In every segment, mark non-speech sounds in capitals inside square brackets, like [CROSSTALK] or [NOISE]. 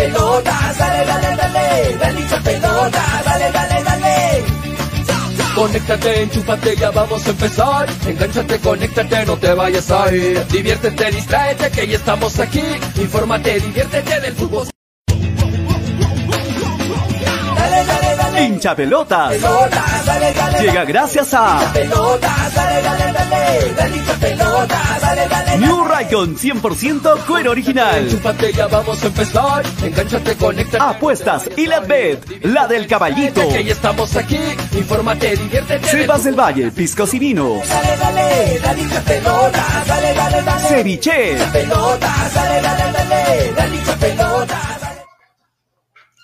pelota, dale, dale, dale, dale hincha pelota, dale, dale, dale. Conéctate, enchúfate, ya vamos a empezar. Engánchate, conéctate, no te vayas a ir. Diviértete, distráete, que ya estamos aquí. Infórmate, diviértete del fútbol. Dale, dale, dale. Hincha pelotas. Pelota, dale, dale, Llega gracias a pelota, dale, dale, dale, Raycon 100% cuero original. Ya vamos a empezar. Engánchate, conéctate. Apuestas y la bet, la del caballito. Que estamos aquí. Infórmate, diviértete. Sebas del Valle, piscos y vinos. Dale, dale, dale pelota, dale, dale, dale. Ceviche. Pelota, dale, dale, dale, dale pelota.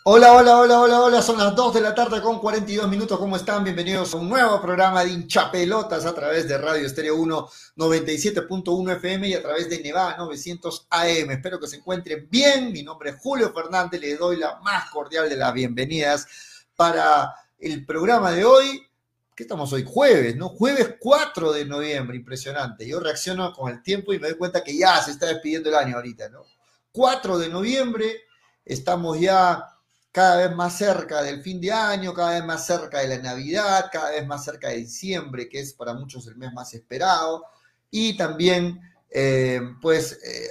Hola, hola, hola, hola, hola. Son las 2 de la tarde con 42 minutos. ¿Cómo están? Bienvenidos a un nuevo programa de hinchapelotas a través de Radio Estéreo 1 97.1 FM y a través de Nevada 900 AM. Espero que se encuentren bien. Mi nombre es Julio Fernández. Les doy la más cordial de las bienvenidas para el programa de hoy. ¿Qué estamos hoy? Jueves, ¿no? Jueves 4 de noviembre. Impresionante. Yo reacciono con el tiempo y me doy cuenta que ya se está despidiendo el año ahorita, ¿no? 4 de noviembre. Estamos ya cada vez más cerca del fin de año, cada vez más cerca de la Navidad, cada vez más cerca de diciembre, que es para muchos el mes más esperado, y también, eh, pues, eh,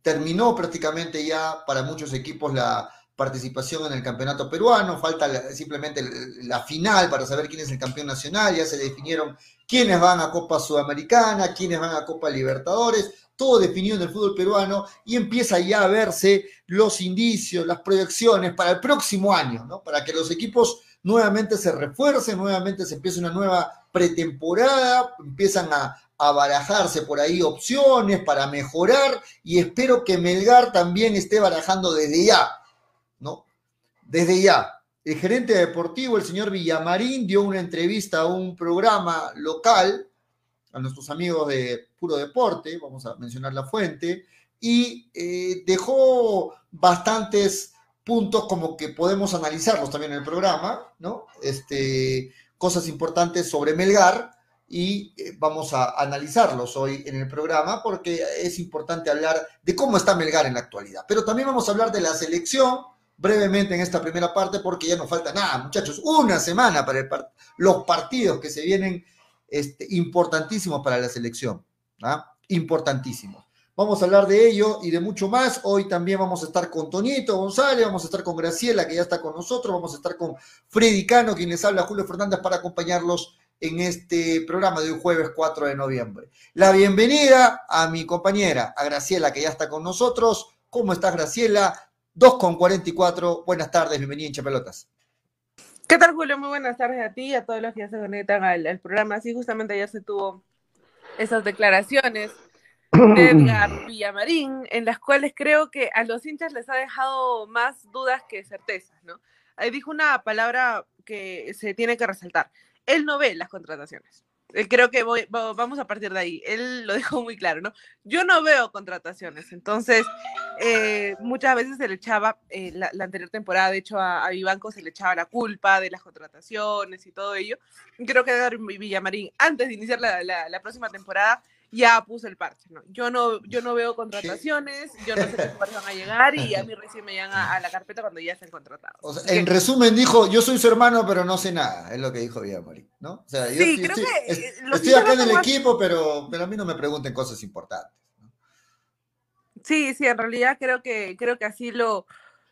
terminó prácticamente ya para muchos equipos la participación en el campeonato peruano, falta simplemente la final para saber quién es el campeón nacional, ya se definieron quiénes van a Copa Sudamericana, quiénes van a Copa Libertadores, todo definido en el fútbol peruano y empieza ya a verse los indicios, las proyecciones para el próximo año, ¿no? Para que los equipos nuevamente se refuercen, nuevamente se empiece una nueva pretemporada, empiezan a, a barajarse por ahí opciones para mejorar y espero que Melgar también esté barajando desde ya, ¿no? Desde ya. El gerente deportivo, el señor Villamarín, dio una entrevista a un programa local, a nuestros amigos de Puro Deporte, vamos a mencionar la fuente, y eh, dejó bastantes puntos como que podemos analizarlos también en el programa, ¿no? Este, cosas importantes sobre Melgar y eh, vamos a analizarlos hoy en el programa porque es importante hablar de cómo está Melgar en la actualidad. Pero también vamos a hablar de la selección brevemente en esta primera parte porque ya nos falta nada, muchachos, una semana para los partidos que se vienen este, importantísimos para la selección, ¿ah? importantísimos. Vamos a hablar de ello y de mucho más. Hoy también vamos a estar con Tonito González, vamos a estar con Graciela, que ya está con nosotros, vamos a estar con Freddy Cano, quien les habla, Julio Fernández, para acompañarlos en este programa de hoy jueves 4 de noviembre. La bienvenida a mi compañera, a Graciela, que ya está con nosotros. ¿Cómo estás, Graciela? 2 con 44. Buenas tardes, bienvenida en Chapelotas. ¿Qué tal, Julio? Muy buenas tardes a ti y a todos los que ya se conectan al, al programa. Sí, justamente ayer se tuvo esas declaraciones de Edgar [CLEARS THROAT] Villamarín, en las cuales creo que a los hinchas les ha dejado más dudas que certezas, ¿no? Ahí dijo una palabra que se tiene que resaltar. Él no ve las contrataciones. Eh, Creo que voy- va- vamos a partir de ahí. Él lo dejó muy claro, ¿no? Yo no veo contrataciones. Entonces, eh, muchas veces se le echaba, eh, la, la anterior temporada, de hecho, a, a Vivanco se le echaba la culpa de las contrataciones y todo ello. Creo que Edgar Villamarín, antes de iniciar la, la- la próxima temporada, ya puso el parche, ¿no? Yo no, yo no veo contrataciones, yo no sé qué van a llegar y a mí recién me llegan a, a la carpeta cuando ya están contratados. O sea, Así en que- resumen dijo, yo soy su hermano, pero no sé nada, es lo que dijo Villamarín, ¿no? O sea, yo Sí, estoy, creo estoy- que, es- estoy acá en el más- equipo, pero, pero a mí no me pregunten cosas importantes. ¿no? Sí, sí, en realidad creo que, creo que así lo,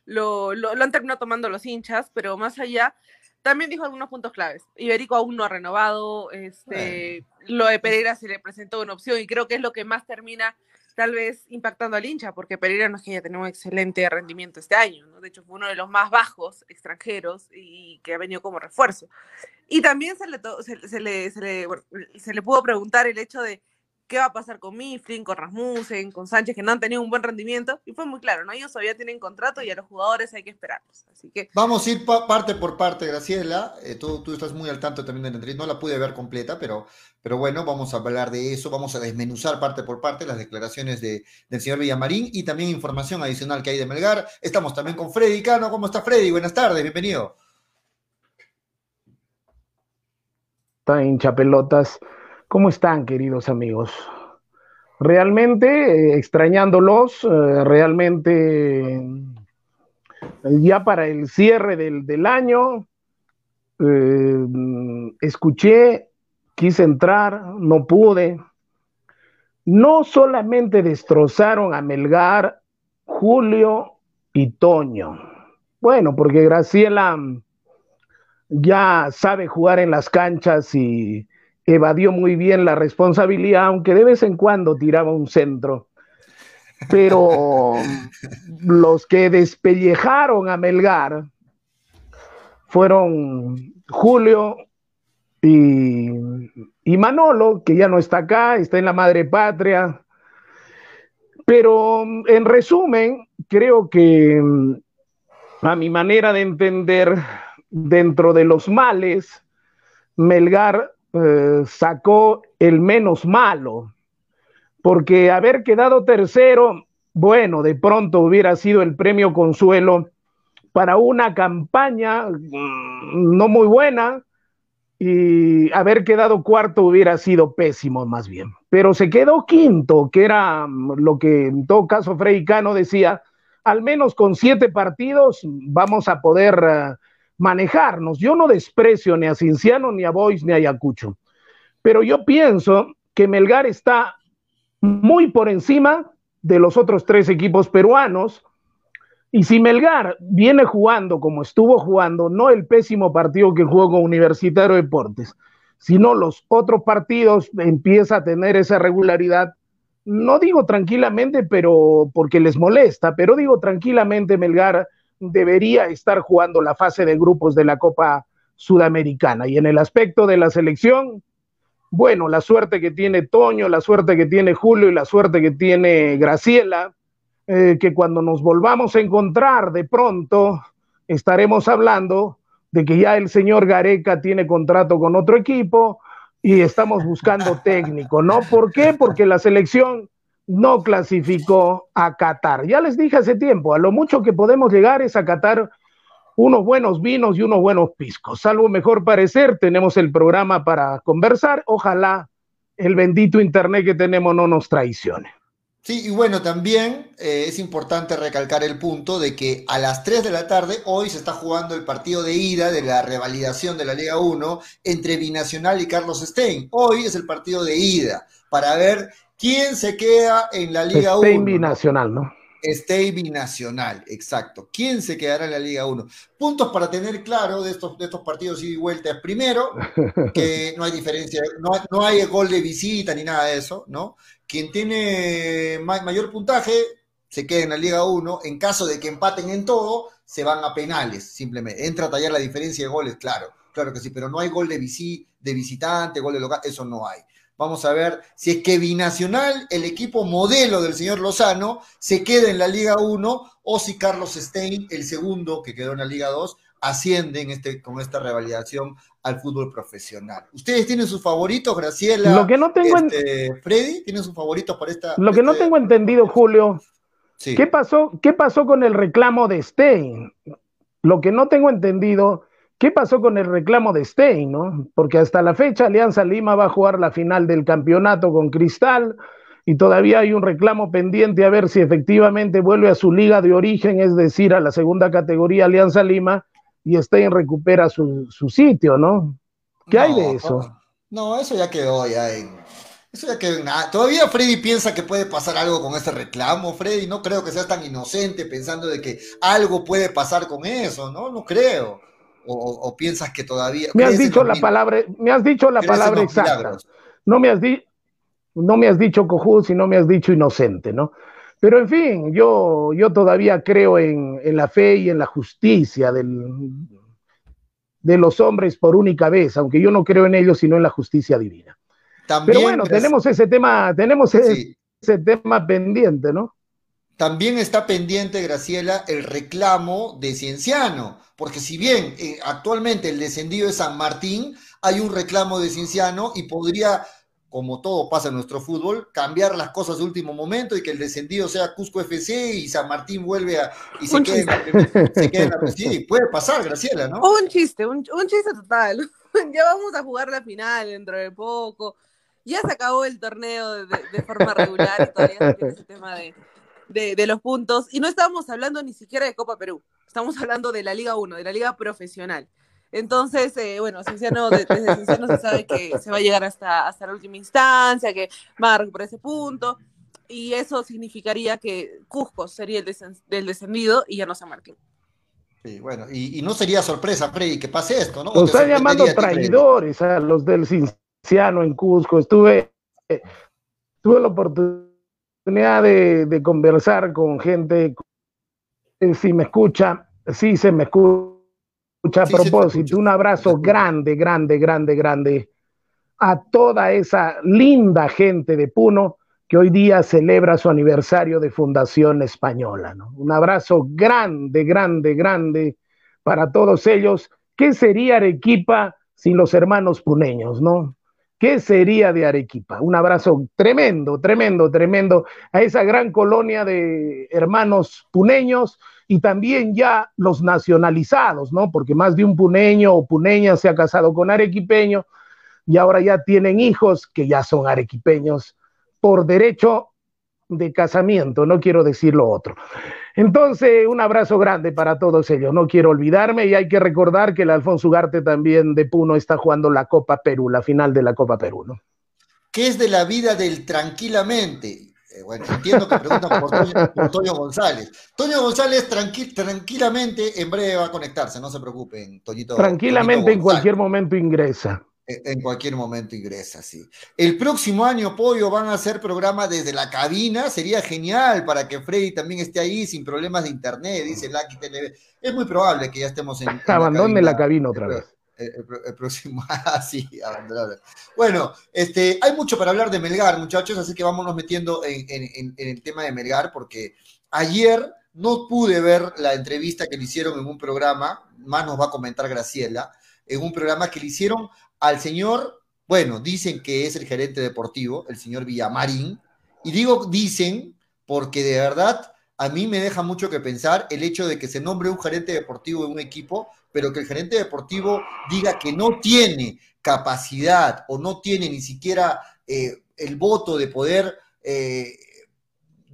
lo, lo, lo han terminado tomando los hinchas, pero más allá, también dijo algunos puntos claves. Iberico aún no ha renovado, este, lo de Pereira se le presentó una opción y creo que es lo que más termina tal vez impactando al hincha, porque Pereira no es que haya tenido un excelente rendimiento este año, ¿no? De hecho, fue uno de los más bajos extranjeros y que ha venido como refuerzo. Y también se le, se, se le, se, le, bueno, se le pudo preguntar el hecho de qué va a pasar con Mifflin, con Rasmussen, con Sánchez, que no han tenido un buen rendimiento, y fue muy claro, ¿no? Ellos todavía tienen contrato y a los jugadores hay que esperarlos. Así que Vamos a ir pa- parte por parte, Graciela. Eh, tú, tú estás muy al tanto también de la entrevista. No la pude ver completa, pero, pero bueno, vamos a hablar de eso. Vamos a desmenuzar parte por parte las declaraciones de, del señor Villamarín y también información adicional que hay de Melgar. Estamos también con Freddy Cano. ¿Cómo está Freddy? Buenas tardes, bienvenido. Está hincha pelotas. ¿Cómo están, queridos amigos? realmente eh, extrañándolos, eh, realmente ya para el cierre del, del año, escuché, quise entrar, no pude. No solamente destrozaron a Melgar, Julio y Toño. Bueno, porque Graciela ya sabe jugar en las canchas y evadió muy bien la responsabilidad, aunque de vez en cuando tiraba un centro. Pero [LAUGHS] los que despellejaron a Melgar fueron Julio y, y, Manolo, que ya no está acá, está en la madre patria. Pero en resumen, creo que a mi manera de entender, dentro de los males, Melgar eh, sacó el menos malo, porque haber quedado tercero, bueno, de pronto hubiera sido el premio consuelo para una campaña mm, no muy buena y haber quedado cuarto hubiera sido pésimo más bien. Pero se quedó quinto, que era mm, lo que en todo caso Frei Cano decía, al menos con siete partidos vamos a poder... Uh, manejarnos. Yo no desprecio ni a Cinciano, ni a Boys, ni a Ayacucho, pero yo pienso que Melgar está muy por encima de los otros tres equipos peruanos. Y si Melgar viene jugando como estuvo jugando, no el pésimo partido que jugó con Universitario Deportes, sino los otros partidos, empieza a tener esa regularidad. No digo tranquilamente, pero porque les molesta, pero digo tranquilamente, Melgar debería estar jugando la fase de grupos de la Copa Sudamericana. Y en el aspecto de la selección, bueno, la suerte que tiene Toño, la suerte que tiene Julio y la suerte que tiene Graciela, eh, que cuando nos volvamos a encontrar de pronto estaremos hablando de que ya el señor Gareca tiene contrato con otro equipo y estamos buscando técnico, ¿no? ¿Por qué? Porque la selección no clasificó a Qatar. Ya les dije hace tiempo, a lo mucho que podemos llegar es a Qatar unos buenos vinos y unos buenos piscos. Salvo mejor parecer, tenemos el programa para conversar. Ojalá el bendito Internet que tenemos no nos traicione. Sí, y bueno, también eh, es importante recalcar el punto de que a las 3 de la tarde hoy se está jugando el partido de ida de la revalidación de la Liga 1 entre Binacional y Carlos Stein. Hoy es el partido de ida para ver ¿Quién se queda en la Liga 1? Stay binacional, ¿no? Stay binacional, exacto. ¿Quién se quedará en la Liga 1? Puntos para tener claro de estos, de estos partidos ida y vuelta. Primero, [LAUGHS] que no hay diferencia, no, no, hay gol de visita ni nada de eso, ¿no? Quien tiene mayor puntaje se queda en la Liga 1. En caso de que empaten en todo, se van a penales, simplemente. Entra a tallar la diferencia de goles, claro, claro que sí, pero no hay gol de, de visitante, gol de local, eso no hay. Vamos a ver si es que Binacional, el equipo modelo del señor Lozano, se queda en la Liga 1 o si Carlos Stein, el segundo que quedó en la Liga 2, asciende este, con esta revalidación al fútbol profesional. ¿Ustedes tienen sus favoritos, Graciela? Lo que no tengo este, Freddy, ¿tienen sus favoritos para esta? Lo que no tengo entendido, Julio, ¿qué, pasó, ¿qué pasó con el reclamo de Stein? Lo que no tengo entendido ¿Qué pasó con el reclamo de Stein? No? Porque hasta la fecha Alianza Lima va a jugar la final del campeonato con Cristal y todavía hay un reclamo pendiente a ver si efectivamente vuelve a su liga de origen, es decir, a la segunda categoría Alianza Lima, y Stein recupera su, sitio, ¿no? ¿Qué hay de eso? No, eso ya quedó ya Eso ya quedó Todavía Freddy piensa que puede pasar algo con ese reclamo, Freddy. No creo que seas tan inocente pensando de que algo puede pasar con eso, ¿no? No creo o, piensas que todavía... Me has dicho la palabra, me has dicho la palabra exacta. No me has, no me has dicho cojudo, sino me has dicho inocente, ¿no? Pero en fin, yo, yo todavía creo en, la fe y en la justicia del, de los hombres por única vez, aunque yo no creo en ellos, sino en la justicia divina. Pero bueno, tenemos ese tema, tenemos ese tema pendiente, ¿no? También está pendiente, Graciela, el reclamo de Cienciano, porque si bien eh, actualmente el descendido es San Martín, hay un reclamo de Cienciano y podría, como todo pasa en nuestro fútbol, cambiar las cosas de último momento y que el descendido sea Cusco FC y San Martín vuelve a y se quede, en la, [LAUGHS] sí, puede pasar, Graciela, ¿no? Un chiste, un, un chiste total. [LAUGHS] ya vamos a jugar la final dentro de poco ya se acabó el torneo de, forma regular y todavía no tiene ese tema de, los puntos. Y no estamos hablando ni siquiera de Copa Perú, estamos hablando de la Liga 1, de la Liga Profesional. Entonces, eh, bueno, Cienciano, desde Cienciano se sabe que se va a llegar hasta, hasta la última instancia, que va a ese punto, y eso significaría que Cusco sería el, del descendido y ya no San Martín. Sí, bueno, y, no sería sorpresa, Freddy, que pase esto, ¿no? Nos están llamando traidores a los del Cienciano en Cusco. Estuve, tuve la oportunidad de, de conversar con gente, si me escucha, sí se me escucha a propósito, un abrazo grande, grande, grande, grande a toda esa linda gente de Puno que hoy día celebra su aniversario de Fundación Española. Un abrazo grande, grande, grande para todos ellos. ¿Qué sería Arequipa sin los hermanos puneños, no? ¿Qué sería de Arequipa? Un abrazo tremendo, tremendo, tremendo a esa gran colonia de hermanos puneños y también ya los nacionalizados, ¿no? Porque más de un puneño o puneña se ha casado con arequipeño y ahora ya tienen hijos que ya son arequipeños por derecho de casamiento, no quiero decir lo otro. Entonces, un abrazo grande para todos ellos. No quiero olvidarme y hay que recordar que el Alfonso Ugarte también de Puno está jugando la Copa Perú, la final de la Copa Perú, ¿no? ¿Qué es de la vida del tranquilamente? Eh, bueno, entiendo que preguntan por Toño, González. Toño González tranquilamente en breve va a conectarse, no se preocupen, Toñito. Tranquilamente en cualquier momento ingresa. En cualquier momento ingresa, sí. El próximo año, Pollo, van a hacer programa desde la cabina. Sería genial para que Freddy también esté ahí sin problemas de internet, dice Lucky TV. Es muy probable que ya estemos en. [LAUGHS] Abandone la cabina, otra vez. El, próximo, [LAUGHS] ah, sí. Bueno, este, hay mucho para hablar de Melgar, muchachos, así que vámonos metiendo en, en el tema de Melgar, porque ayer no pude ver la entrevista que le hicieron en un programa, más nos va a comentar Graciela, en un programa que le hicieron al señor, bueno, dicen que es el gerente deportivo, el señor Villamarín, y digo dicen porque de verdad a mí me deja mucho que pensar el hecho de que se nombre un gerente deportivo en un equipo, pero que el gerente deportivo diga que no tiene capacidad o no tiene ni siquiera eh, el voto de poder eh,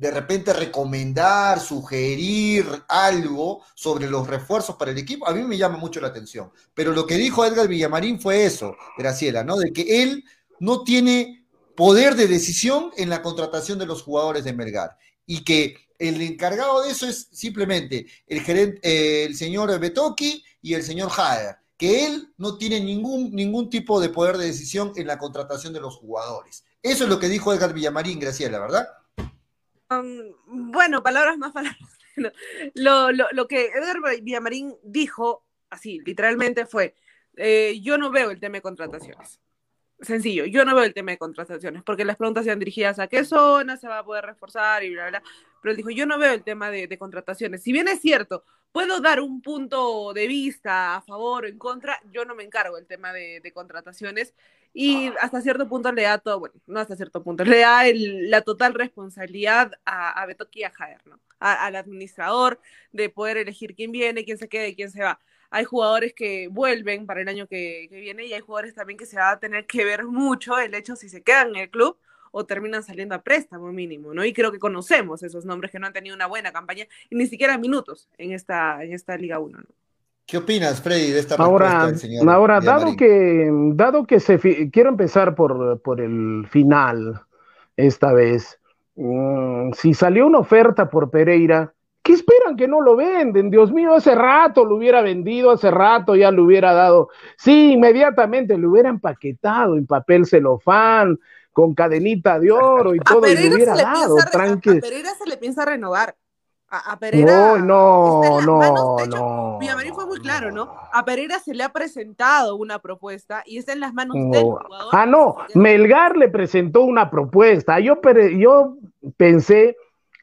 de repente recomendar, sugerir algo sobre los refuerzos para el equipo, a mí me llama mucho la atención. Pero lo que dijo Edgar Villamarín fue eso, Graciela, ¿no? De que él no tiene poder de decisión en la contratación de los jugadores de Melgar y que el encargado de eso es simplemente el gerente, el señor Betoki y el señor Hader, que él no tiene ningún, ningún tipo de poder de decisión en la contratación de los jugadores. Eso es lo que dijo Edgar Villamarín, Graciela, ¿verdad? Bueno, palabras más [LAUGHS] palabras. Lo, lo, lo, que Edgar Villamarín dijo, así, literalmente fue, eh, yo no veo el tema de contrataciones. Sencillo, yo no veo el tema de contrataciones, porque las preguntas sean dirigidas a qué zona se va a poder reforzar y bla, bla. Pero él dijo, yo no veo el tema de, contrataciones. Si bien es cierto, puedo dar un punto de vista a favor o en contra, yo no me encargo del tema de contrataciones y hasta cierto punto le da todo, bueno, no hasta cierto punto, le da la total responsabilidad a, a Betoki y a Jaer, ¿no? al administrador de poder elegir quién viene, quién se queda y quién se va. Hay jugadores que vuelven para el año que, que viene y hay jugadores también que se va a tener que ver mucho el hecho si se quedan en el club o terminan saliendo a préstamo mínimo, ¿no? Y creo que conocemos esos nombres que no han tenido una buena campaña y ni siquiera minutos en esta, en esta Liga 1, ¿no? ¿Qué opinas, Freddy, de esta ahora, del señor? Ahora, dado que, dado que se quiero empezar por, por el final esta vez. Mm, si salió una oferta por Pereira, ¿qué esperan que no lo venden? Dios mío, hace rato lo hubiera vendido, hace rato ya lo hubiera dado. Sí, inmediatamente lo hubiera empaquetado en papel celofán, con cadenita de oro y todo, y lo hubiera dado. A Pereira se le piensa renovar. A, Pereira. No, no, no, no. Villamarín fue muy claro, ¿no? A Pereira se le ha presentado una propuesta y está en las manos del jugador. Ah, no. Melgar le presentó una propuesta. Yo, yo pensé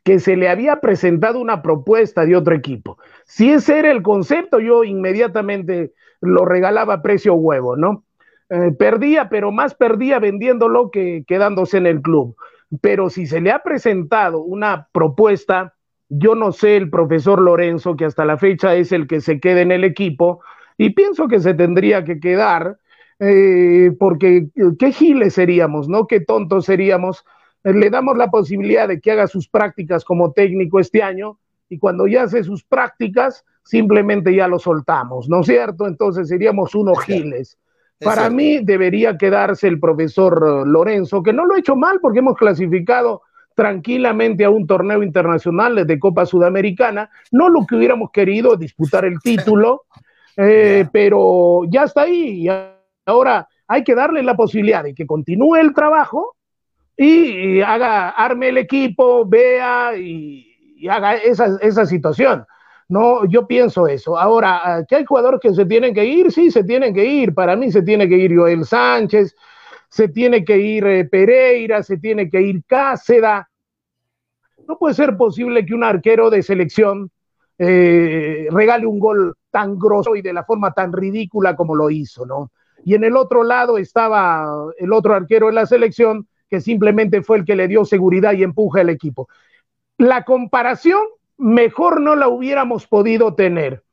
que se le había presentado una propuesta de otro equipo. Si ese era el concepto, yo inmediatamente lo regalaba a precio huevo, ¿no? Eh, perdía, pero más perdía vendiéndolo que quedándose en el club. Pero si se le ha presentado una propuesta yo no sé el profesor Lorenzo, que hasta la fecha es el que se queda en el equipo, y pienso que se tendría que quedar, eh, porque qué giles seríamos, ¿no? Qué tontos seríamos. Le damos la posibilidad de que haga sus prácticas como técnico este año y cuando ya hace sus prácticas, simplemente ya lo soltamos, ¿no es cierto? Entonces seríamos unos giles. Para mí debería quedarse el profesor Lorenzo, que no lo ha hecho mal porque hemos clasificado tranquilamente a un torneo internacional de Copa Sudamericana, no lo que hubiéramos querido, disputar el título, eh, pero ya está ahí. Y ahora hay que darle la posibilidad de que continúe el trabajo y, haga, arme el equipo, vea y, haga esa, esa situación. No, yo pienso eso. Ahora, ¿que hay jugadores que se tienen que ir? Sí, se tienen que ir. Para mí se tiene que ir Joel Sánchez, se tiene que ir eh, Pereira, se tiene que ir Cáceda. No puede ser posible que un arquero de selección eh, regale un gol tan grosso y de la forma tan ridícula como lo hizo, ¿no? Y en el otro lado estaba el otro arquero de la selección que simplemente fue el que le dio seguridad y empuje al equipo. La comparación mejor no la hubiéramos podido tener.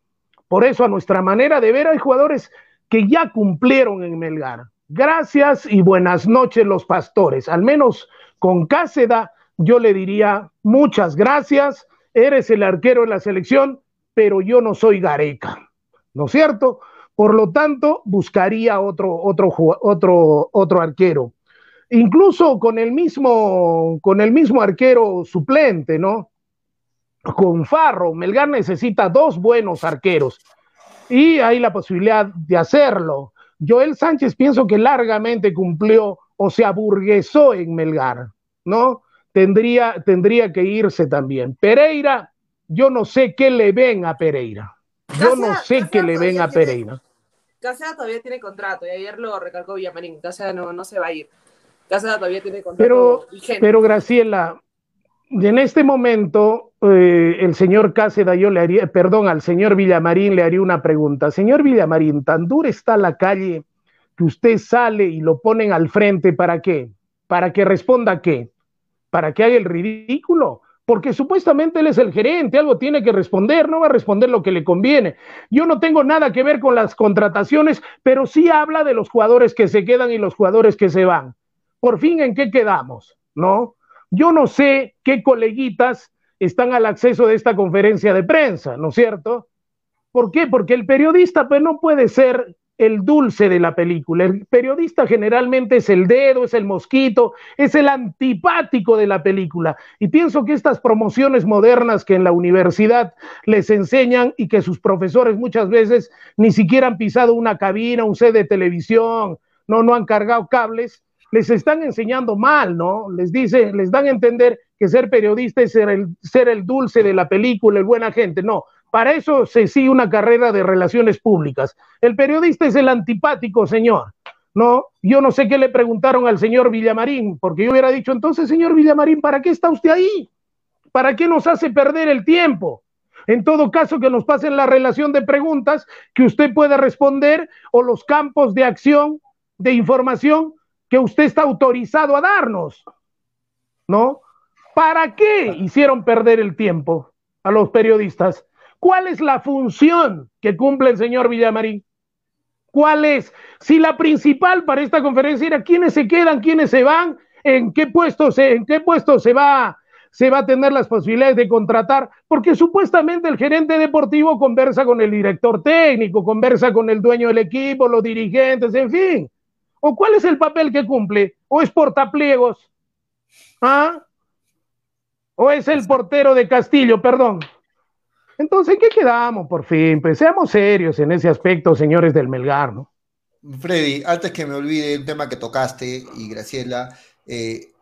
Por eso, a nuestra manera de ver, hay jugadores que ya cumplieron en Melgar. Gracias y buenas noches los pastores. Al menos con Cáceda yo le diría muchas gracias, eres el arquero de la selección, pero yo no soy Gareca, ¿no es cierto? Por lo tanto, buscaría otro, otro, otro, otro arquero. Incluso con el mismo, con el mismo arquero suplente, ¿no? Con Farro, Melgar necesita dos buenos arqueros y hay la posibilidad de hacerlo. Joel Sánchez pienso que largamente cumplió o se aburguesó en Melgar, ¿no? Tendría, tendría que irse también. Pereira, yo no sé qué le ven a Pereira. Yo no sé qué le ven a Pereira. Cáceres todavía tiene contrato y ayer lo recalcó Villamarín. Cáceres no, no se va a ir. Cáceres todavía tiene contrato. Pero, pero Graciela, en este momento eh, el señor Cáceres, yo le haría, perdón, al señor Villamarín le haría una pregunta. Señor Villamarín, tan dura está la calle que usted sale y lo ponen al frente, ¿para qué? ¿Para que responda qué? ¿Para que haga el ridículo? Porque supuestamente él es el gerente, algo tiene que responder, no va a responder lo que le conviene. Yo no tengo nada que ver con las contrataciones, pero sí habla de los jugadores que se quedan y los jugadores que se van. Por fin, ¿en qué quedamos? ¿No? Yo no sé qué coleguitas están al acceso de esta conferencia de prensa, ¿no es cierto? ¿Por qué? Porque el periodista pues, no puede ser el dulce de la película. El periodista generalmente es el dedo, es el mosquito, es el antipático de la película. Y pienso que estas promociones modernas que en la universidad les enseñan y que sus profesores muchas veces ni siquiera han pisado una cabina, un set de televisión, no, no han cargado cables, les están enseñando mal, ¿no? Les dice, les dan a entender que ser periodista es ser el, ser el dulce de la película, el buena gente. No, para eso se sigue una carrera de relaciones públicas. El periodista es el antipático, señor. No, yo no sé qué le preguntaron al señor Villamarín, porque yo hubiera dicho, entonces, señor Villamarín, ¿para qué está usted ahí? ¿Para qué nos hace perder el tiempo? En todo caso, que nos pasen la relación de preguntas que usted puede responder o los campos de acción, de información que usted está autorizado a darnos. ¿No? ¿Para qué hicieron perder el tiempo a los periodistas? ¿Cuál es la función que cumple el señor Villamarín? ¿Cuál es? Si la principal para esta conferencia era quiénes se quedan, quiénes se van, en qué puesto se, en qué puesto se va, se va a tener las posibilidades de contratar, porque supuestamente el gerente deportivo conversa con el director técnico, conversa con el dueño del equipo, los dirigentes, en fin. ¿O cuál es el papel que cumple? ¿O es portapliegos? ¿Ah? ¿O es el portero de Castillo? Perdón. Entonces, ¿qué quedamos por fin? Pues seamos serios en ese aspecto, señores del Melgar, ¿no? Freddy, antes que me olvide un tema que tocaste, y Graciela, eh,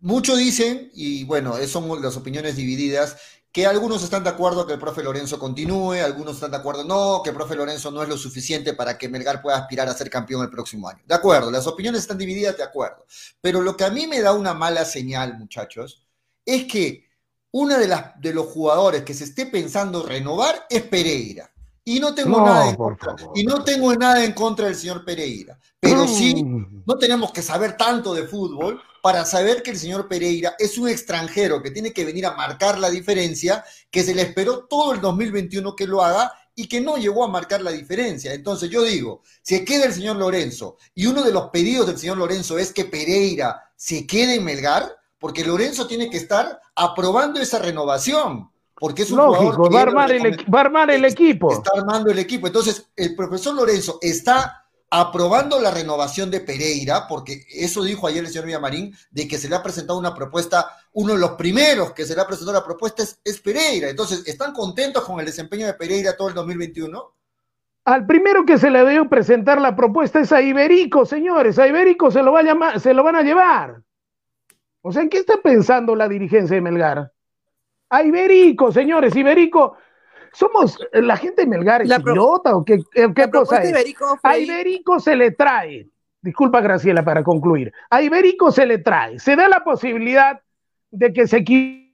muchos dicen, y bueno, son las opiniones divididas, que algunos están de acuerdo que el profe Lorenzo continúe, algunos están de acuerdo no, que el profe Lorenzo no es lo suficiente para que Melgar pueda aspirar a ser campeón el próximo año. De acuerdo, las opiniones están divididas, de acuerdo. Pero lo que a mí me da una mala señal, muchachos, es que uno de, las, de los jugadores que se esté pensando renovar es Pereira. Y no tengo nada en contra. Y no tengo nada en contra del señor Pereira. Pero sí, no tenemos que saber tanto de fútbol para saber que el señor Pereira es un extranjero que tiene que venir a marcar la diferencia, que se le esperó todo el 2021 que lo haga y que no llegó a marcar la diferencia. Entonces yo digo, si queda el señor Lorenzo y uno de los pedidos del señor Lorenzo es que Pereira se quede en Melgar, porque Lorenzo tiene que estar aprobando esa renovación. Porque es un Lógico, va a, armar el, va a armar el equipo. Está armando el equipo. Entonces, el profesor Lorenzo está aprobando la renovación de Pereira, porque eso dijo ayer el señor Villamarín, de que se le ha presentado una propuesta, uno de los primeros que se le ha presentado la propuesta es, Pereira. Entonces, ¿están contentos con el desempeño de Pereira todo el 2021? Al primero que se le debe presentar la propuesta es a Iberico, señores. A Iberico se lo, va a llamar, se lo van a llevar. O sea, ¿en qué está pensando la dirigencia de Melgar? A Iberico, señores. Iberico ¿Somos la gente de Melgar es idiota o qué, qué cosa es? a Iberico se le trae, disculpa Graciela para concluir, a Iberico se le trae, se da la posibilidad de que se equivoque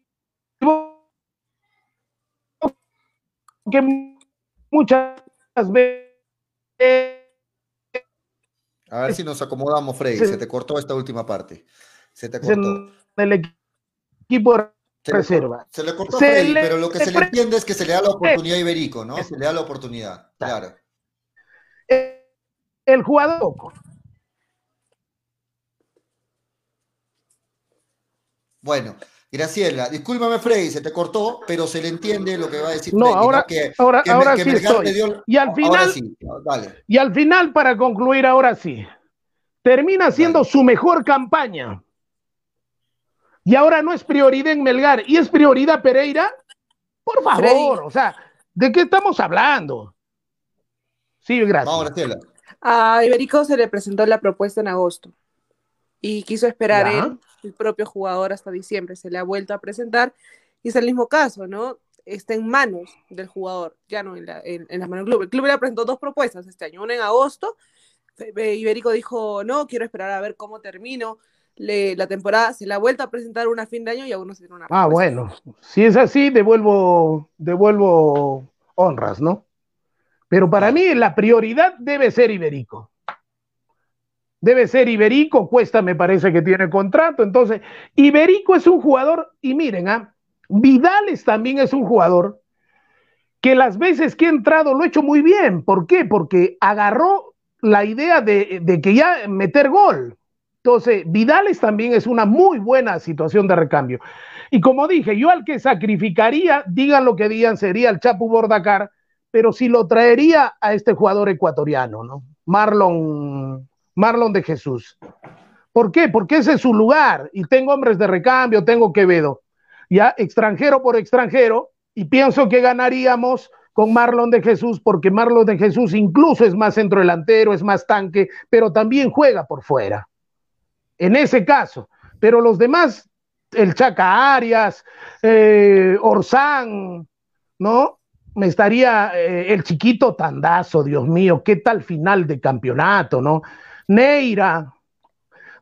muchas veces. A ver si nos acomodamos, Freddy. Se, te cortó esta última parte. Se te cortó. El equipo reserva. se le cortó pero lo que se le entiende es que se le da la oportunidad a Iberico, ¿no? Se le da la oportunidad, claro. El jugador. Bueno, Graciela, discúlpame Freddy, se te cortó, pero se le entiende lo que va a decir. No, ahora, ahora, ahora sí estoy. y al final, y al final, para concluir, ahora sí, termina siendo su mejor campaña y ahora no es prioridad en Melgar y es prioridad Pereira, por favor, o sea, ¿de qué estamos hablando? Sí, gracias. A Iberico se le presentó la propuesta en agosto y quiso esperar él, el propio jugador, hasta diciembre. Se le ha vuelto a presentar y es el mismo caso, ¿no? Está en manos del jugador, ya no en, la, en, las manos del club. El club le presentó dos propuestas este año, una en agosto. Iberico dijo, no, quiero esperar a ver cómo termino la temporada se la ha vuelto a presentar una fin de año y aún no se tiene una Ah, bueno, si es así, devuelvo, devuelvo honras, ¿no? Pero para mí la prioridad debe ser Iberico. Debe ser Iberico, Cuesta me parece que tiene contrato, entonces Iberico es un jugador, y miren, ¿ah? Vidales también es un jugador que las veces que ha entrado lo ha hecho muy bien. ¿Por qué? Porque agarró la idea de, de que ya meter gol. Entonces, Vidales también es una muy buena situación de recambio. Y como dije, yo al que sacrificaría, digan lo que digan, sería el Chapu Bordacar, pero si lo traería a este jugador ecuatoriano, ¿no? Marlon, Marlon de Jesús. ¿Por qué? Porque ese es su lugar y tengo hombres de recambio, tengo Quevedo, ya extranjero por extranjero, y pienso que ganaríamos con Marlon de Jesús, porque Marlon de Jesús incluso es más centro delantero, es más tanque, pero también juega por fuera en ese caso. Pero los demás, el Chaca Arias, eh, Orsán, ¿no? Me estaría eh, el chiquito Tandazo, Dios mío, qué tal final de campeonato, ¿no? Neira,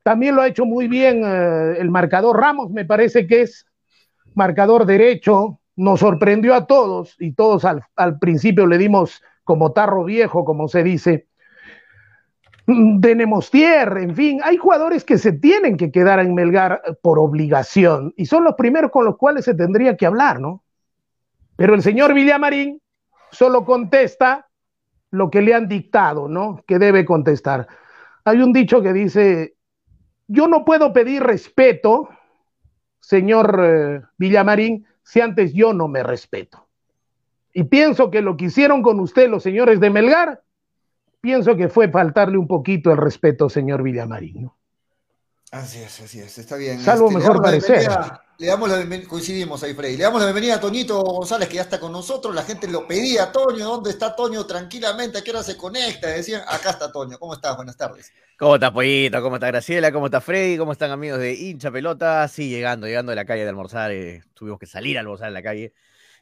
también lo ha hecho muy bien eh, el marcador Ramos, me parece que es marcador derecho, nos sorprendió a todos y todos al, al principio le dimos como tarro viejo, como se dice, tenemos tierra, en fin, hay jugadores que se tienen que quedar en Melgar por obligación y son los primeros con los cuales se tendría que hablar, ¿no? Pero el señor Villamarín solo contesta lo que le han dictado, ¿no? Que debe contestar. Hay un dicho que dice, yo no puedo pedir respeto, señor eh, Villamarín, si antes yo no me respeto. Y pienso que lo que hicieron con usted los señores de Melgar pienso que fue faltarle un poquito el respeto, señor Villamarín. Así es, así es, está bien. Salvo este, mejor parecer. Le damos la bienvenida, coincidimos ahí, Freddy. Le damos la bienvenida a Toñito González, que ya está con nosotros. La gente lo pedía, Toño, ¿dónde está Toño? Tranquilamente, ¿a qué hora se conecta? Decían, acá está Toño. ¿Cómo estás? Buenas tardes. ¿Cómo está Pollito? ¿Cómo está Graciela? ¿Cómo está Freddy? ¿Cómo están amigos de hincha pelota? Sí, llegando, llegando de la calle de almorzar. Eh, tuvimos que salir a almorzar en la calle.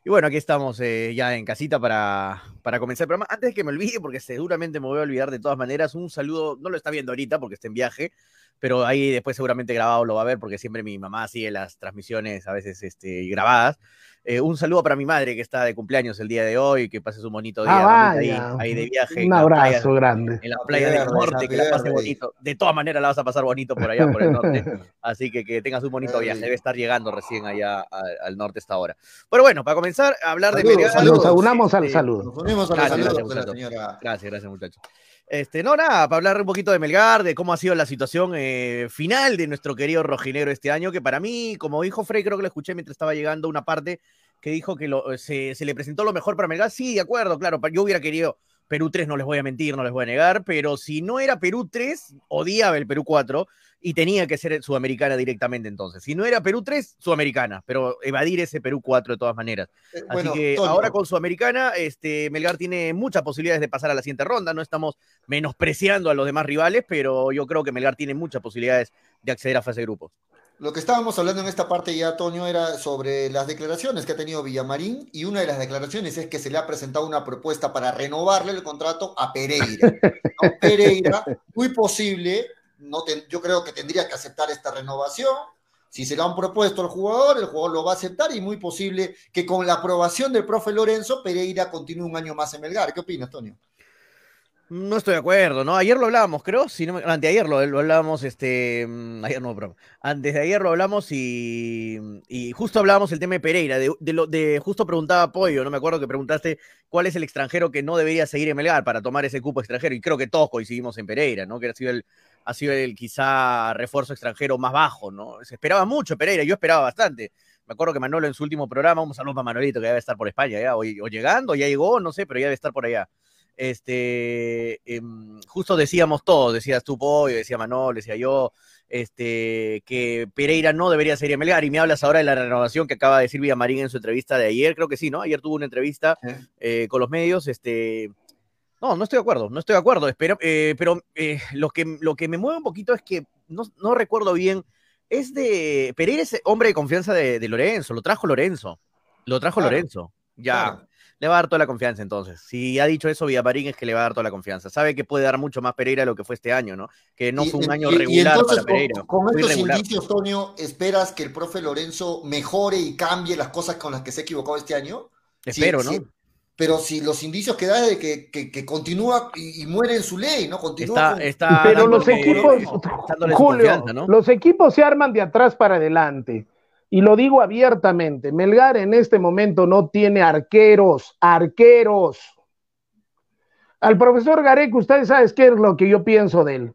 Y bueno, aquí estamos eh, ya en casita para, para comenzar el programa. Antes que me olvide, porque seguramente me voy a olvidar de todas maneras, un saludo, no lo está viendo ahorita porque está en viaje, pero ahí después seguramente grabado lo va a ver porque siempre mi mamá sigue las transmisiones a veces este, grabadas. Eh, un saludo para mi madre que está de cumpleaños el día de hoy, que pases un bonito día Ah, ahí, vaya. ahí de viaje. Un abrazo playa- grande. en la playa del norte, que la happy pase birthday. bonito. De todas maneras la vas a pasar bonito por allá, por el norte. [LAUGHS] Así que que tengas un bonito viaje. Debe estar llegando recién allá a- al norte esta hora. Pero bueno, para comenzar a hablar Saludos, de Melgar. saludos. Nos aunamos al este, saludo. Nos unimos a los Gracias, saludos gracias, de la muchachos. señora. Gracias, gracias, muchachos. Este, no, nada, para hablar un poquito de Melgar, de cómo ha sido la situación eh, final de nuestro querido rojinegro este año, que para mí, como dijo Frey, creo que lo escuché mientras estaba llegando una parte que dijo que lo- se, se le presentó lo mejor para Melgar. Sí, de acuerdo, claro, yo hubiera querido Perú 3, no les voy a mentir, no les voy a negar, pero si no era Perú 3, odiaba el Perú 4 y tenía que ser Sudamericana directamente entonces. Si no era Perú 3, Sudamericana, pero evadir ese Perú 4 de todas maneras. Eh, Así bueno, que ahora con Sudamericana, este, Melgar tiene muchas posibilidades de pasar a la siguiente ronda. No estamos menospreciando a los demás rivales, pero yo creo que Melgar tiene muchas posibilidades de acceder a fase de grupos. Lo que estábamos hablando en esta parte ya, Toño, era sobre las declaraciones que ha tenido Villamarín y una de las declaraciones es que se le ha presentado una propuesta para renovarle el contrato a Pereira. ¿no? [LAUGHS] Pereira, muy posible, no yo creo que tendría que aceptar esta renovación. Si se lo han propuesto al jugador, el jugador lo va a aceptar y muy posible que con la aprobación del profe Lorenzo, Pereira continúe un año más en Melgar. ¿Qué opinas, Toño? No estoy de acuerdo, ¿no? Ayer lo hablábamos, creo, si no anteayer lo, lo hablábamos, este, mm, ayer no, broma. Antes de ayer lo hablamos y, y justo hablábamos el tema de Pereira, de, de justo preguntaba Pollo, no me acuerdo que preguntaste cuál es el extranjero que no debería seguir en Melgar para tomar ese cupo extranjero y creo que todos coincidimos en Pereira, ¿no? Que ha sido el, ha sido el quizá refuerzo extranjero más bajo, ¿no? Se esperaba mucho Pereira, yo esperaba bastante. Me acuerdo que Manolo en su último programa, un saludo para Manolito que debe estar por España ya, o, o llegando, ya llegó, no sé, pero ya debe estar por allá este, em, justo decíamos todos, decías tú, Pollo, decía Manol, decía yo, este, que Pereira no debería ser Melgar, y me hablas ahora de la renovación que acaba de decir Villamarín en su entrevista de ayer, creo que sí, ¿no? Ayer tuvo una entrevista eh, con los medios, este, no, no estoy de acuerdo, no estoy de acuerdo, espero, eh, pero eh, lo, que, lo que me mueve un poquito es que no, no recuerdo bien, es de, Pereira es hombre de confianza de, de Lorenzo, lo trajo Lorenzo, lo trajo Claro, Lorenzo, ya. Claro. Le va a dar toda la confianza entonces. Si ha dicho eso Villamarín es que le va a dar toda la confianza. Sabe que puede dar mucho más Pereira de lo que fue este año, ¿no? Que no Y- fue un año y- y regular entonces, para Pereira. Con, con estos indicios, Toño, ¿esperas que el profe Lorenzo mejore y cambie las cosas con las que se ha equivocado este año? Espero, ¿no? Pero si los indicios que da es de que, que- que continúa y, y muere en su ley, ¿no? Continúa Está, con- está Pero los equipos, su Julio, los equipos se arman de atrás para adelante. Y lo digo abiertamente, Melgar en este momento no tiene arqueros, arqueros. Al profesor Gareca, ustedes saben qué es lo que yo pienso de él.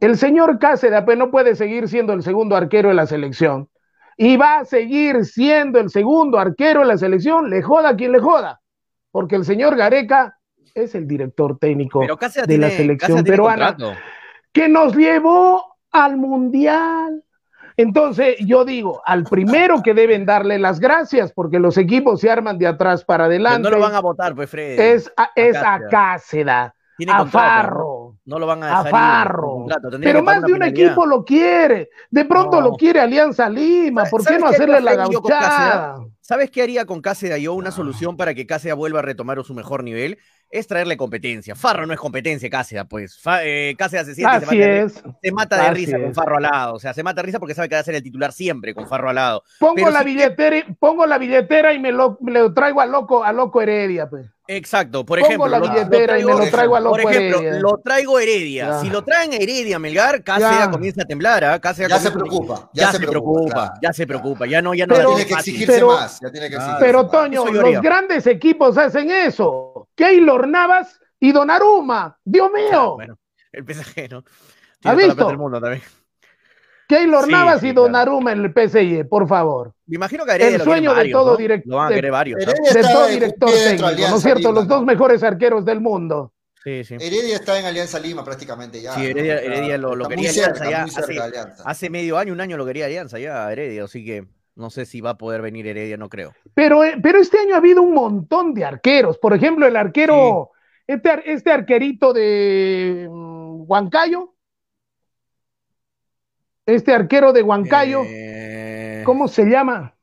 El señor Cáceres pues, no puede seguir siendo el segundo arquero de la selección. Y va a seguir siendo el segundo arquero de la selección, le joda quien le joda. Porque el señor Gareca es el director técnico Pero de la selección peruana contrato. que nos llevó al mundial. Entonces, yo digo, al primero que deben darle las gracias, porque los equipos se arman de atrás para Pero adelante, no lo van a votar, pues, Fred. es a, es a a Farro, No lo van a a dejar ir, Farro. Pero más de un penalidad. equipo lo quiere. De pronto No. lo quiere Alianza Lima. ¿Por qué ¿Sabes no hacerle la gauchada? ¿Sabes qué haría con Cáceres yo una solución para que Cáceres vuelva a retomar su mejor nivel? Es traerle competencia. Farro no es competencia, Cáceres, pues. Eh, Cáceres se siente, se Así mata, de, es. se mata de Así risa con. Farro al lado. O sea, se mata de risa porque sabe que va a ser el titular siempre con Farro al lado. Pongo Pero la si- billetera, y- pongo la billetera y me lo, me lo traigo a loco, a loco Heredia, pues. Exacto, por ejemplo. la lo- lo billetera y me traigo- lo traigo a Por ejemplo, Heredia. lo traigo Heredia. Ya. Si lo traen a Heredia, Melgar, Cáceres Ya. comienza a temblar, ¿ah? Cáceres Ya se preocupa, Ya, se preocupa, claro, ya se preocupa. Ya no, ya no Pero- ya tiene que exigirse Pero- más, ya tiene que exigirse Pero más. Toño, los grandes equipos hacen eso. Keylor Navas y Donnarumma. Dios mío. Bueno, el [LAUGHS] PSG, ¿no? ¿Ha Tiene visto? del mundo también. Keylor Sí, Navas sí, y claro. Donnarumma en el PSG, por favor. Me imagino que Heredia El lo sueño de varios, todo ¿no? direct- Lo van a querer varios. De todo director técnico, ¿no es cierto? Lima, Los dos mejores arqueros del mundo. Sí, sí. Heredia está en Alianza Lima prácticamente ya. Sí. Heredia- Heredia lo- lo quería Alianza ya muy cerca hace- de Alianza. Hace medio año, un año lo quería Alianza ya, Heredia, así que no sé si va a poder venir Heredia, no creo. Pero, eh, pero este año ha habido un montón de arqueros. Por ejemplo, el arquero, este, ar- este arquerito de mm, Huancayo. Este arquero de Huancayo, Eh, ¿cómo se llama?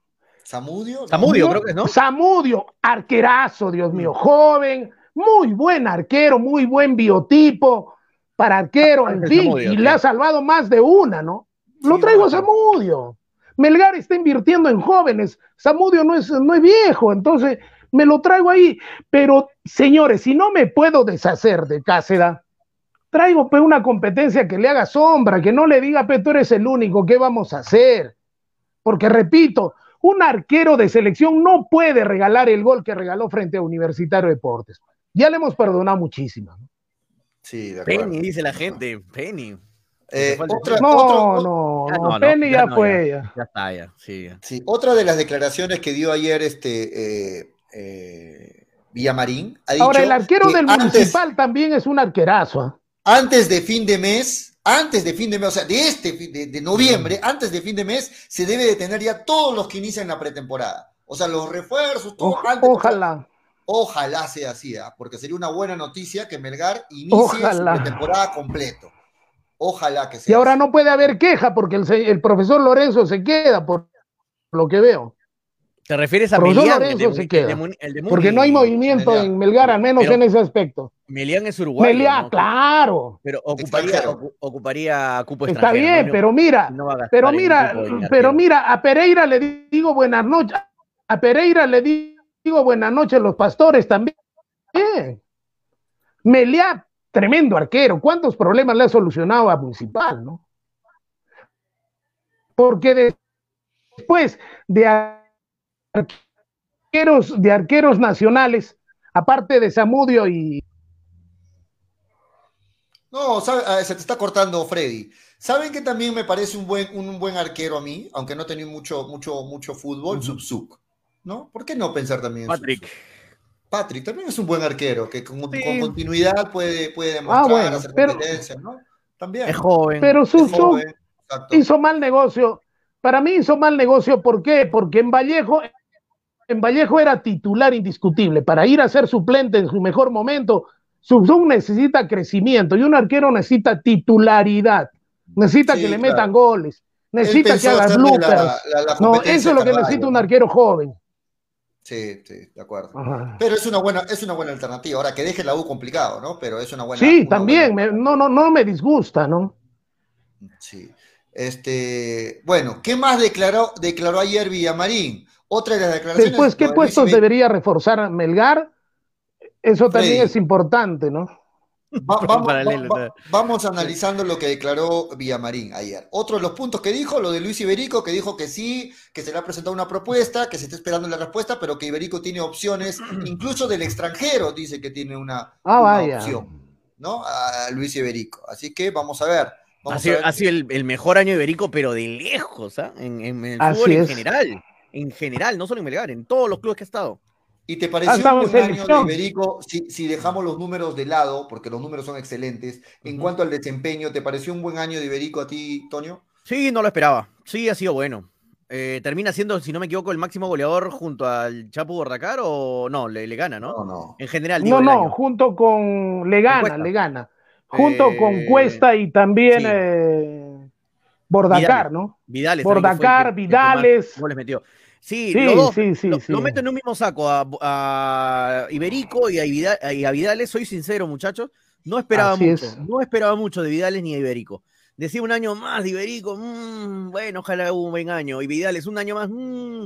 Zamudio. ¿no? Zamudio, creo que es, ¿no? Zamudio, arquerazo, Dios mío, joven, muy buen arquero, muy buen biotipo. para arquero, en [LAUGHS] fin, y le ha salvado más de una, ¿no? Lo Sí, traigo a bacán. Zamudio. Melgar está invirtiendo en jóvenes. Zamudio no es, no es viejo, entonces me lo traigo ahí. Pero, señores, si no me puedo deshacer de Cáceda, traigo pe, una competencia que le haga sombra, que no le diga, pe, tú eres el único, ¿qué vamos a hacer? Porque, repito, un arquero de selección no puede regalar el gol que regaló frente a Universitario Deportes. Ya le hemos perdonado muchísimo. ¿no? Sí, de acuerdo. Penny, dice la gente. Penny. Eh, otra, No, otro- no, Ya no, no, no, Penny ya ya no, fue. ya. Ya está, ya. Sí, ya. Sí, otra de las declaraciones que dio ayer este eh, eh, Villamarín ha dicho Ahora, el arquero que del antes, municipal también es un arquerazo. Antes de fin de mes, antes de fin de mes, o sea, de este de, de noviembre, antes de fin de mes, se debe de tener ya todos los que inician la pretemporada. O sea, los refuerzos, todo O- antes, ojalá. Ojalá sea así, ¿ah? porque sería una buena noticia que Melgar inicie Ojalá. su pretemporada completo. Ojalá que Y sea. ahora así. no puede haber queja porque el profesor Lorenzo se queda, por lo que veo. ¿Te refieres a Profesor Melián? Lorenzo el de- se el queda. de Muni- el de Porque no hay movimiento en Melgar, al menos Pero- en ese aspecto. Melián es uruguayo. Meliá, ¿no? claro. Pero ocuparía, ocu- ocuparía cupo Está extranjero. bien, ¿no? pero mira, No pero mira, pero mira, a Pereira le digo buenas noches. A Pereira le digo buenas noches los pastores también. Meliá, tremendo arquero. ¿Cuántos problemas le ha solucionado a Municipal, no? Porque después de arqueros, de arqueros nacionales, aparte de Zamudio y No, sabe- ah, se te está cortando Freddy. ¿Saben que también me parece un buen, un, buen arquero a mí? Aunque no he tenido mucho, mucho, mucho fútbol, Subsuk. ¿No? ¿Por qué no pensar también en Patrick. Subsuk? Patrick también es un buen arquero, que con, Sí. con continuidad puede, puede demostrar, Ah, bueno, hacer pero- competencia, ¿no? También. Es joven. pero exacto. hizo mal negocio. Para mí hizo mal negocio, ¿por qué? Porque en Vallejo, en Vallejo era titular indiscutible. Para ir a ser suplente en su mejor momento, Subsum necesita crecimiento y un arquero necesita titularidad. Necesita Sí, que le metan goles, necesita que haga bloopers. la- la- la no, eso es lo que necesita un arquero joven. Sí, sí, de acuerdo. Ajá. Pero es una buena, es una buena alternativa. Ahora que deje la U complicado, ¿no? Pero es una buena. Sí, una también, buena- me- no, no, no me disgusta, ¿no? Sí. Este, bueno, ¿qué más declaró, declaró ayer Villamarín? Otra de las declaraciones. Después, ¿qué lo de puestos Luis debería reforzar Melgar? Eso también Freddy. es importante, ¿no? Va- vamos, Paralelo, va- va- ¿no? vamos analizando lo que declaró Villamarín ayer. Otro de los puntos que dijo, lo de Luis Iberico, que dijo que sí, que se le ha presentado una propuesta, que se está esperando la respuesta, pero que Iberico tiene opciones, [CLEARS THROAT] incluso del extranjero, dice que tiene una, Ah, una vaya. opción, ¿no? A Luis Iberico. Así que vamos a ver. Ha a sido, ver. ha sido el, el mejor año iberico, pero de lejos. En, en el Así fútbol en es. general. En general, no solo en Melgar, en todos los clubes que ha estado. ¿Y te pareció Hasta un año de. Iberico, si, si dejamos los números de lado, porque los números son excelentes, en cuanto al desempeño, ¿te pareció un buen año de Iberico a ti, Toño? Sí, no lo esperaba. Sí, ha sido bueno. Eh, termina siendo, si no me equivoco, el máximo goleador junto al Chapu Bordacar o no, le, le gana, ¿no? No, no. En general, digo, No, no, año. junto con le gana, le gana. Junto Eh, con Cuesta y también sí. eh, Bordacar, Vidales. ¿no? Vidales. Bordacar, Vidales. metió. Sí, Sí, los dos, sí, sí, lo, sí. lo en un mismo saco a, a Iberico y a, Vida- y a Vidales. Soy sincero, muchachos. No esperaba Así mucho. es. No esperaba mucho de Vidales ni de Iberico. Decía un año más de Iberico, mm, bueno, ojalá un buen año. Y Vidales un año más, mm,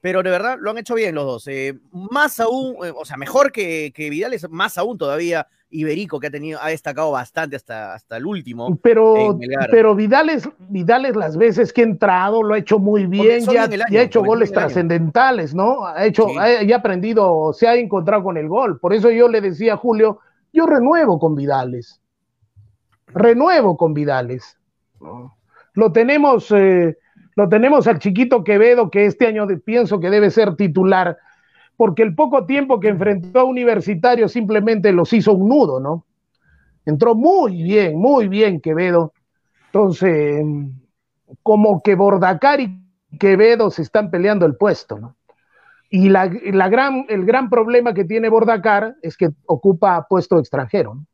pero de verdad lo han hecho bien los dos. eh, más aún, eh, o sea, mejor que, que Vidales, más aún todavía Iberico, que ha tenido, ha destacado bastante hasta, hasta el último. Pero, en Melgar. pero Vidales, Vidales las veces que ha entrado lo ha hecho muy bien, ya, bien el año, ya ha hecho goles trascendentales, ¿no? Ha hecho, Sí. ha, ya ha aprendido, se ha encontrado con el gol. Por eso yo le decía a Julio, yo renuevo con Vidales. Renuevo con Vidales. ¿no? Lo tenemos, eh, lo tenemos al chiquito Quevedo, que este año de- pienso que debe ser titular, porque el poco tiempo que enfrentó a Universitario simplemente los hizo un nudo, ¿no? Entró muy bien, muy bien Quevedo. Entonces, como que Bordacar y Quevedo se están peleando el puesto, ¿no? Y la, gran, el gran problema que tiene Bordacar es que ocupa puesto extranjero. ¿no?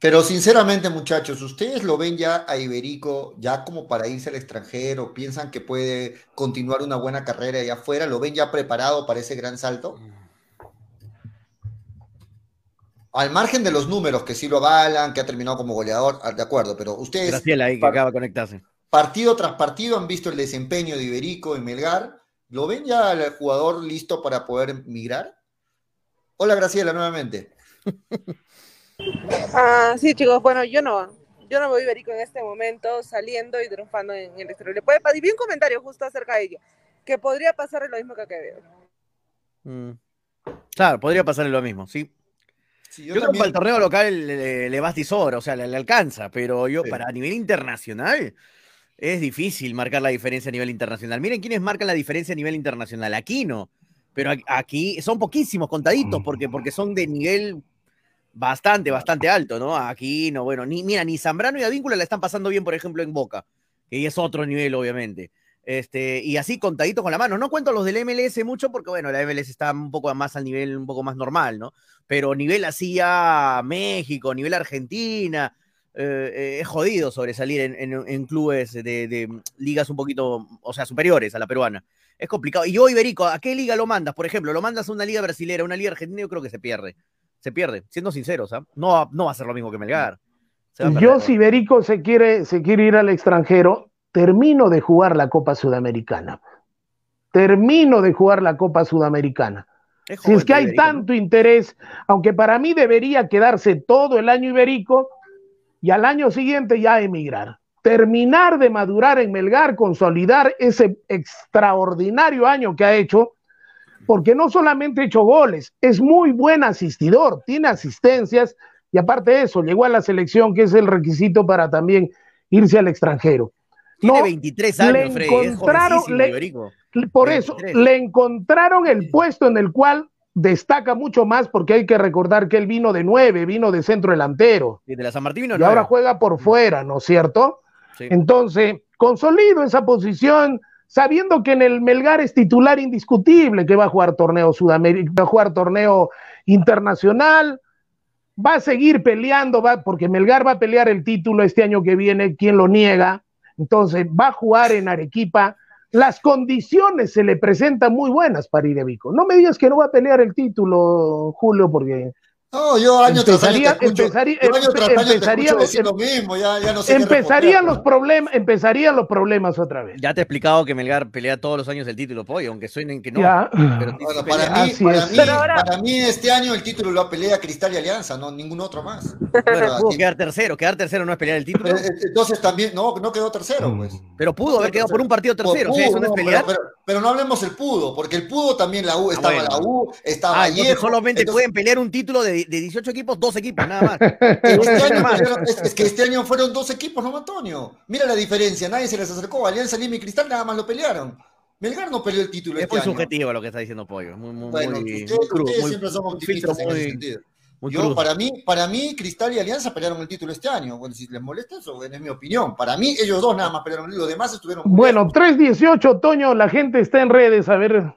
Pero sinceramente, muchachos, ¿ustedes lo ven ya a Iberico ya como para irse al extranjero? ¿Piensan que puede continuar una buena carrera allá afuera? ¿Lo ven ya preparado para ese gran salto? Al margen de los números que sí lo avalan, que ha terminado como goleador, ah, de acuerdo, pero ustedes. Graciela ahí que acaba de conectarse. partido tras partido han visto el desempeño de Iberico en Melgar. ¿Lo ven ya al jugador listo para poder migrar? Hola Graciela, nuevamente. [LAUGHS] Ah, sí, chicos, bueno, yo no. Yo no voy Iberico en este momento saliendo y triunfando en el exterior. Le puede y vi un comentario justo acerca de ello, que podría pasar lo mismo que Quevedo. Mm. Claro, podría pasarle lo mismo, sí. Sí, Yo, creo que para el torneo local le, le basta y sobra, o sea, le, le alcanza, pero yo Sí. para a nivel internacional es difícil marcar la diferencia a nivel internacional. Miren quiénes marcan la diferencia a nivel internacional. Aquí no, pero a- aquí son poquísimos contaditos porque, porque son de nivel bastante, bastante alto, ¿no? Aquí no, bueno, ni mira, ni Zambrano y Advíncula la están pasando bien, por ejemplo, en Boca, que es otro nivel, obviamente. Este, y así contaditos con la mano. No cuento los del MLS mucho porque, bueno, la MLS está un poco más al nivel, un poco más normal, ¿no? Pero nivel así ya México, nivel Argentina, eh, eh, es jodido sobresalir en, en- en clubes de, de ligas un poquito, o sea, superiores a la peruana. Es complicado. Y yo, Iberico, ¿a qué liga lo mandas? Por ejemplo, lo mandas a una liga brasilera, una liga argentina, yo creo que se pierde. Se pierde, siendo sinceros, ¿ah? No, va- no va a ser lo mismo que Melgar. Yo, si Iberico se quiere, se quiere ir al extranjero, termino de jugar la Copa Sudamericana. Termino de jugar la Copa Sudamericana. Es Si es que hay Iberico, ¿no? tanto interés, aunque para mí debería quedarse todo el año iberico y al año siguiente ya emigrar. Terminar de madurar en Melgar, consolidar ese extraordinario año que ha hecho, porque no solamente ha hecho goles, es muy buen asistidor, tiene asistencias y aparte de eso, llegó a la selección, que es el requisito para también irse al extranjero. Tiene No, 23 le años, Freddy. Es encontraron- le- Iberico. por eso 23. le encontraron el puesto en el cual destaca mucho más porque hay que recordar que él vino de nueve, vino de centro delantero Sí, de la San Martín vino y ahora juega por fuera, ¿no es cierto? Sí. Entonces, consolido esa posición sabiendo que en el Melgar es titular indiscutible, que va a jugar torneo Sudamérica, va a jugar torneo internacional, va a seguir peleando, va, porque Melgar va a pelear el título este año que viene, ¿quién lo niega? Entonces, va a jugar en Arequipa. Las condiciones se le presentan muy buenas para Irevico. No me digas que no va a pelear el título, Julio, porque No, yo año tras año te Empezaría- escucho, empezaría- yo año tras año te empezaría- escucho decir lo mismo, ya, ya no sé qué empezarían los problemas, empezarían los problemas otra vez. Ya te he explicado que Melgar pelea todos los años el título, pollo, aunque suenen que no. Ya. Pero sí Bueno, para mí, para, es. mí, Pero ahora- para mí este año el título lo pelea Cristal y Alianza, no ningún otro más. [LAUGHS] Bueno, pudo así- quedar tercero. Quedar tercero no es pelear el título. eh, entonces también, no, no quedó tercero, pues. Pero pudo haber quedado por un partido tercero. O sea, Pudo, eso no es pelear. Pero, pero- pero no hablemos el pudo, porque el pudo también la U, estaba bueno. la U, estaba Ah, solamente entonces- pueden pelear un título de, de 18 equipos, dos equipos, nada más. [LAUGHS] Este año pelearon- es, es que este año fueron dos equipos, ¿no, Antonio? Mira la diferencia, nadie se les acercó. Alianza Lima y Cristal nada más lo pelearon. Melgar no peleó el título Es este muy año. subjetivo lo que está diciendo Pollo. Muy, muy, Bueno, muy, ustedes, muy crudo, ustedes muy- siempre son optimistas en ese sentido. muy Yo, crudo. para mí, para mí, Cristal y Alianza pelearon el título este año. Bueno, si les molesta eso, bueno, es mi opinión. Para mí, ellos dos nada más pelearon, los demás estuvieron. Bueno, bien. 318, Toño, la gente está en redes, a ver,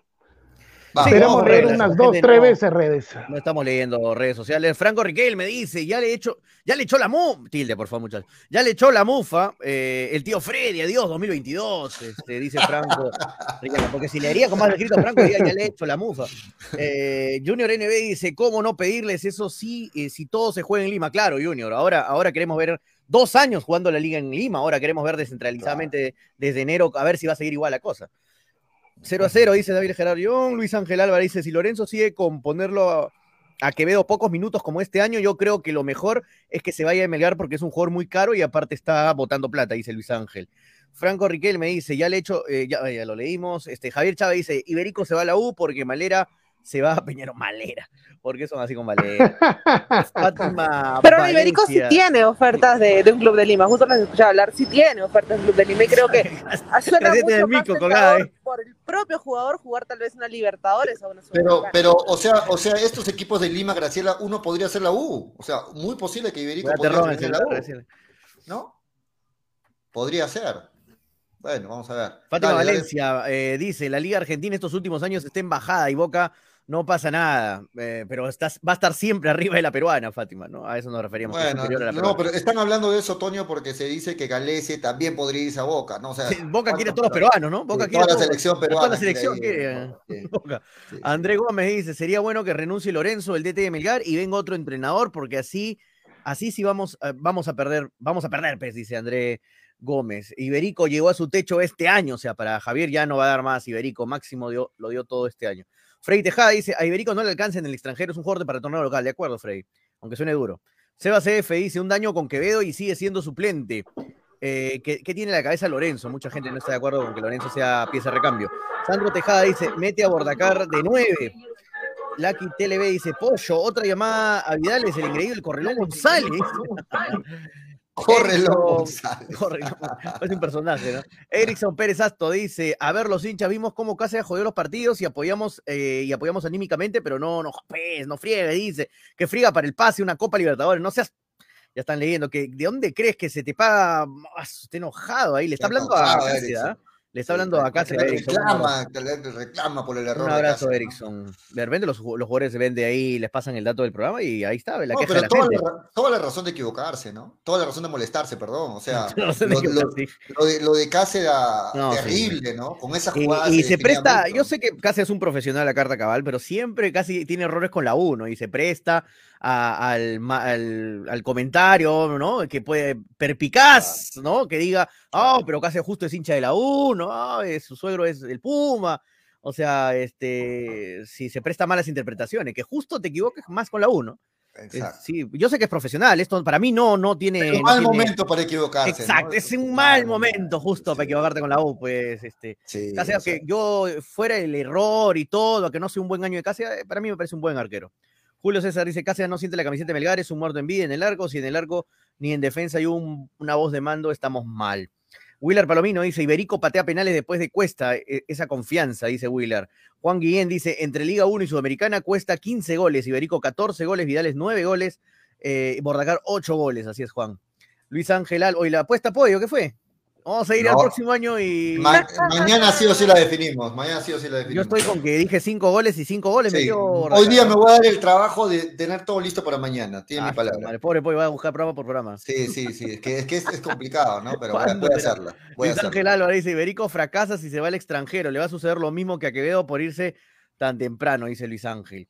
Vamos, esperemos leer redes, unas dos, gente tres no- veces redes. No estamos leyendo redes sociales. Franco Riquel me dice, ya le he hecho, ya le echó la mufa, tilde por favor muchachos, ya le echó la mufa eh, el tío Freddy, adiós 2022, este, dice Franco [LAUGHS] Riquel, porque si leería con más escrito Franco diría, ya le he hecho la mufa. Eh, Junior NB dice, ¿cómo no pedirles eso sí, eh, si todo se juega en Lima? Claro, Junior, ahora, ahora queremos ver dos años jugando la liga en Lima, ahora queremos ver descentralizadamente desde enero, a ver si va a seguir igual la cosa. 0 a 0, dice David Gerardión. Luis Ángel Álvarez dice: si Lorenzo sigue con ponerlo a, a Quevedo pocos minutos como este año, yo creo que lo mejor es que se vaya a Melgar porque es un jugador muy caro y aparte está botando plata, dice Luis Ángel. Franco Riquel me dice: ya le he hecho, eh, ya, ya lo leímos. Este, Javier Chávez dice: Iberico se va a la U porque Malera se va a Peñero Malera. porque son así con Malera? Fátima Pero Iberico sí Valencia. tiene ofertas de, de un club de Lima. Justo les escuchaba hablar, sí tiene ofertas de un club de Lima. Y creo que [LAUGHS] suena mucho del más mico, colgada, eh. por el propio jugador jugar tal vez una Libertadores o una Pero, pero, o sea, o sea, estos equipos de Lima, Graciela, uno podría ser la U. O sea, muy posible que Iberico podría ser la U. ¿no? Podría ser. Bueno, vamos a ver. Fátima Dale, dale. Valencia eh, dice, la Liga Argentina estos últimos años está en bajada y Boca no pasa nada, eh, pero estás, va a estar siempre [LAUGHS] arriba de la peruana, Fátima, ¿no? A eso nos referíamos. Bueno, no, peruana. pero están hablando de eso, Toño, porque se dice que Galese también podría irse a Boca, ¿no? O sea, Sí, Boca quiere a ¿cuántos todos los peruanos, ¿no? Boca toda quiere a la selección a toda peruana la selección quiere Boca. sí. André Gómez dice, sería bueno que renuncie Lorenzo, el DT de Melgar, y venga otro entrenador, porque así, así sí vamos, a- vamos a perder, vamos a perder, pues, dice André Gómez. Iberico llegó a su techo este año, o sea, para Javier ya no va a dar más, Iberico máximo dio- lo dio todo este año. Frey Tejada dice, a Iberico no le alcanza en el extranjero, es un jugador para el torneo local, de acuerdo, Frey, aunque suene duro. Seba CF dice, un daño con Quevedo y sigue siendo suplente. Eh, ¿qué, tiene en la cabeza Lorenzo? Mucha gente no está de acuerdo con que Lorenzo sea pieza de recambio. Sandro Tejada dice, mete a Bordacar de 9. Lucky TLB dice, Pollo, otra llamada a Vidal es el increíble Correlón González. [LAUGHS] González. Correlón, es un personaje, ¿no? Erickson Pérez Asto dice, a ver, los hinchas vimos cómo Cáceres jodió los partidos y apoyamos, eh, y apoyamos anímicamente, pero no, no, pues, no friegue, dice, que friega para el pase una Copa Libertadores, no seas... Ya están leyendo, que ¿de dónde crees que se te paga? Ah, está enojado ahí, le está hablando a Cáceres, Erickson. Le está hablando a Cáceres. Le Erickson, un abrazo. reclama, reclama por el error. Un de abrazo, Cáceres, ¿no? Erickson. De repente los, los jugadores se ven de ahí, les pasan el dato del programa y ahí está, la No, queja de pero la toda gente. la, ra- toda la razón de equivocarse, ¿no? Toda la razón de molestarse, perdón. O sea, [LAUGHS] sé de lo, lo- lo de, lo de Cáceres sí, terrible, ¿no? Con esa jugada. y se presta, yo sé que casi es un profesional a carta cabal, pero siempre casi tiene errores con la 1 y se presta a- al, al, al comentario, ¿no? Que puede, perpicaz, ¿no? Que diga, oh, pero casi justo es hincha de la 1, ah, es- su suegro es el Puma. O sea, este, si se presta malas interpretaciones, que justo te equivoques más con la 1. Exacto. Sí, yo sé que es profesional, esto para mí no, no tiene. Es un no mal tiene- momento para equivocarse. ¿no? Exacto, es un mal momento justo para equivocarte con la U, pues, este. Sí, Cáceres, que yo fuera el error y todo, que no sea un buen año de Cáceres, eh, para mí me parece un buen arquero. Julio César dice, Cáceres no siente la camiseta de Melgar, es un muerto en vida en el arco, si en el arco ni en defensa hay un- una voz de mando, estamos mal. Willer Palomino dice, Iberico patea penales después de Cuesta, e- esa confianza, dice Willer. Juan Guillén dice, entre Liga 1 y Sudamericana Cuesta 15 goles, Iberico 14 goles, Vidales 9 goles, eh, Bordacar 8 goles, así es Juan. Luis Ángel hoy la apuesta pollo, ¿qué fue? Vamos a ir al próximo año y... ma- mañana sí o sí la definimos. Mañana sí o sí la Yo definimos. estoy con que dije cinco goles y cinco goles. me dio Hoy día me voy a dar el trabajo de tener todo listo para mañana. Tiene Ah, mi su palabra. madre, pobre pollo, va a buscar programa por programa. Sí, sí, sí. Es que es, que es, es complicado, ¿no? Pero voy a, ¿Cuándo voy a hacerla. Voy a Luis Ángel. Álvarez dice, Iberico fracasa si se va al extranjero. Le va a suceder lo mismo que a Quevedo por irse tan temprano, dice Luis Ángel.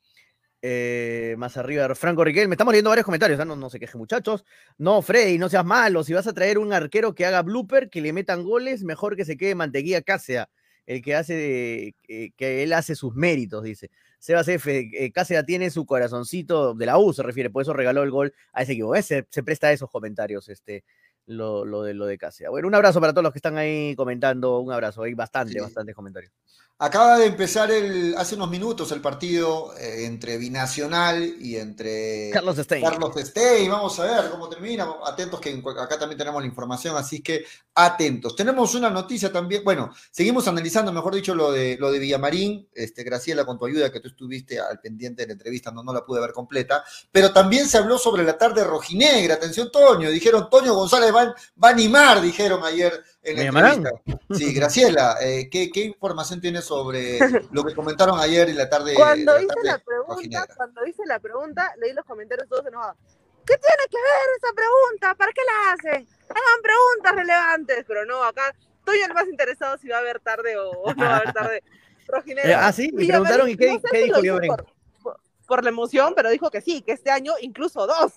Eh, más arriba, Franco Riquelme. Estamos leyendo varios comentarios, ¿ah? no, no se quejen muchachos. No, Freddy, no seas malo. Si vas a traer un arquero que haga blooper, que le metan goles, mejor que se quede Mantequilla Cácea, el que hace, eh, que él hace sus méritos, dice. Sebas F, eh, Cáceres tiene su corazoncito de la U, se refiere, por eso regaló el gol a ese equipo. Se, se presta a esos comentarios, este, lo, lo de lo de Cáceres. Bueno, un abrazo para todos los que están ahí comentando, un abrazo, hay bastante, Sí. bastantes comentarios. Acaba de empezar el, hace unos minutos el partido eh, entre Binacional y entre Carlos Stein. Carlos Stein. Vamos a ver cómo termina. Atentos que acá también tenemos la información, así que atentos. Tenemos una noticia también. Bueno, seguimos analizando, mejor dicho, lo de lo de Villamarín. Este, Graciela, con tu ayuda, que tú estuviste al pendiente de la entrevista, no, no la pude ver completa. Pero también se habló sobre la tarde rojinegra. Atención, Toño. Dijeron, Toño González va, va a animar, dijeron ayer en la entrevista. Sí, Graciela, eh, ¿qué, qué información tienes sobre lo que comentaron ayer en la tarde? Cuando la hice tarde la pregunta, cuando hice la pregunta, leí los comentarios todos enojados. ¿Qué tiene que ver esa pregunta? ¿Para qué la hacen? Hagan preguntas relevantes, pero no, acá estoy el más interesado si va a haber tarde o o no va a haber tarde [LAUGHS] rojinegro. Eh, ah, sí, me Y preguntaron, ¿y qué, no sé qué si dijo Yamarín? por, por- por la emoción, pero dijo que sí, que este año incluso dos